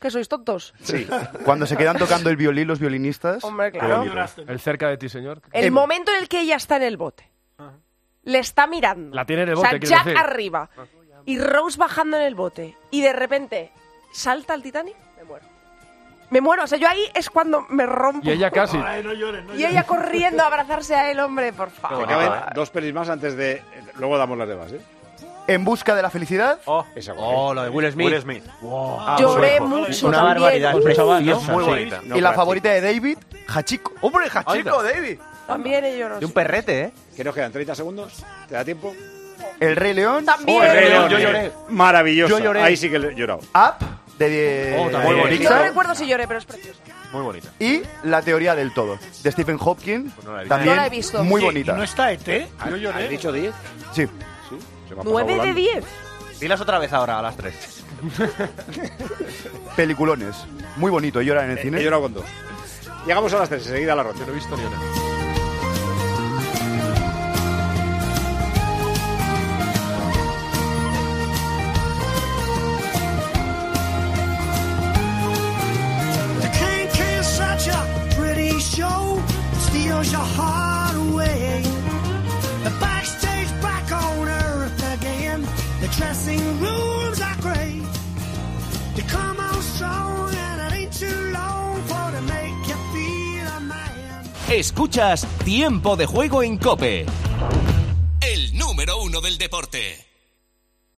Que sois tontos. Sí. Cuando se quedan tocando el violín los violinistas. Hombre, claro. El cerca de ti, señor. El Em- momento en el que ella está en el bote. Le está mirando. La tiene en el o sea, bote, Jack decir. arriba. Y Rose bajando en el bote. Y de repente salta el Titanic. Me muero. Me muero. O sea, yo ahí es cuando me rompo. Y ella casi. Y ella corriendo a abrazarse a él, hombre, por Que favor. dos pelis más antes de... Luego damos las demás, ¿eh? En busca de la felicidad. Esa Oh, lo de Will Smith. Will Smith. Ah, Lloré su hijo. mucho Una también. barbaridad. Pues chaval, ¿no? Preciosa, Muy sí. bonita. No, y la favorita de David, Hachiko. ¡Hombre, Hachiko. David! También he llorado. De un perrete, ¿eh? ¿Qué nos quedan? ¿30 segundos? ¿Te da tiempo? El Rey León. También. El Rey León, yo lloré. Maravilloso. Yo lloré. Ahí sí que he llorado. Up de, Oh, de Muy No Pixar. recuerdo si lloré, pero es precioso. Muy bonita. Y la teoría del todo de Stephen Hawking. no la he visto. también No la he visto. muy bonita. ¿No está ET? Yo ¿Has dicho 10? Sí. 9 de volando. 10. Dilas otra vez ahora, a las 3. Peliculones. Muy bonito. Llora en el Eh, cine. He llorado con dos. Llegamos a las 3, enseguida a la ronda. No he visto ni una. Escuchas Tiempo de Juego en Cope. El número uno del deporte.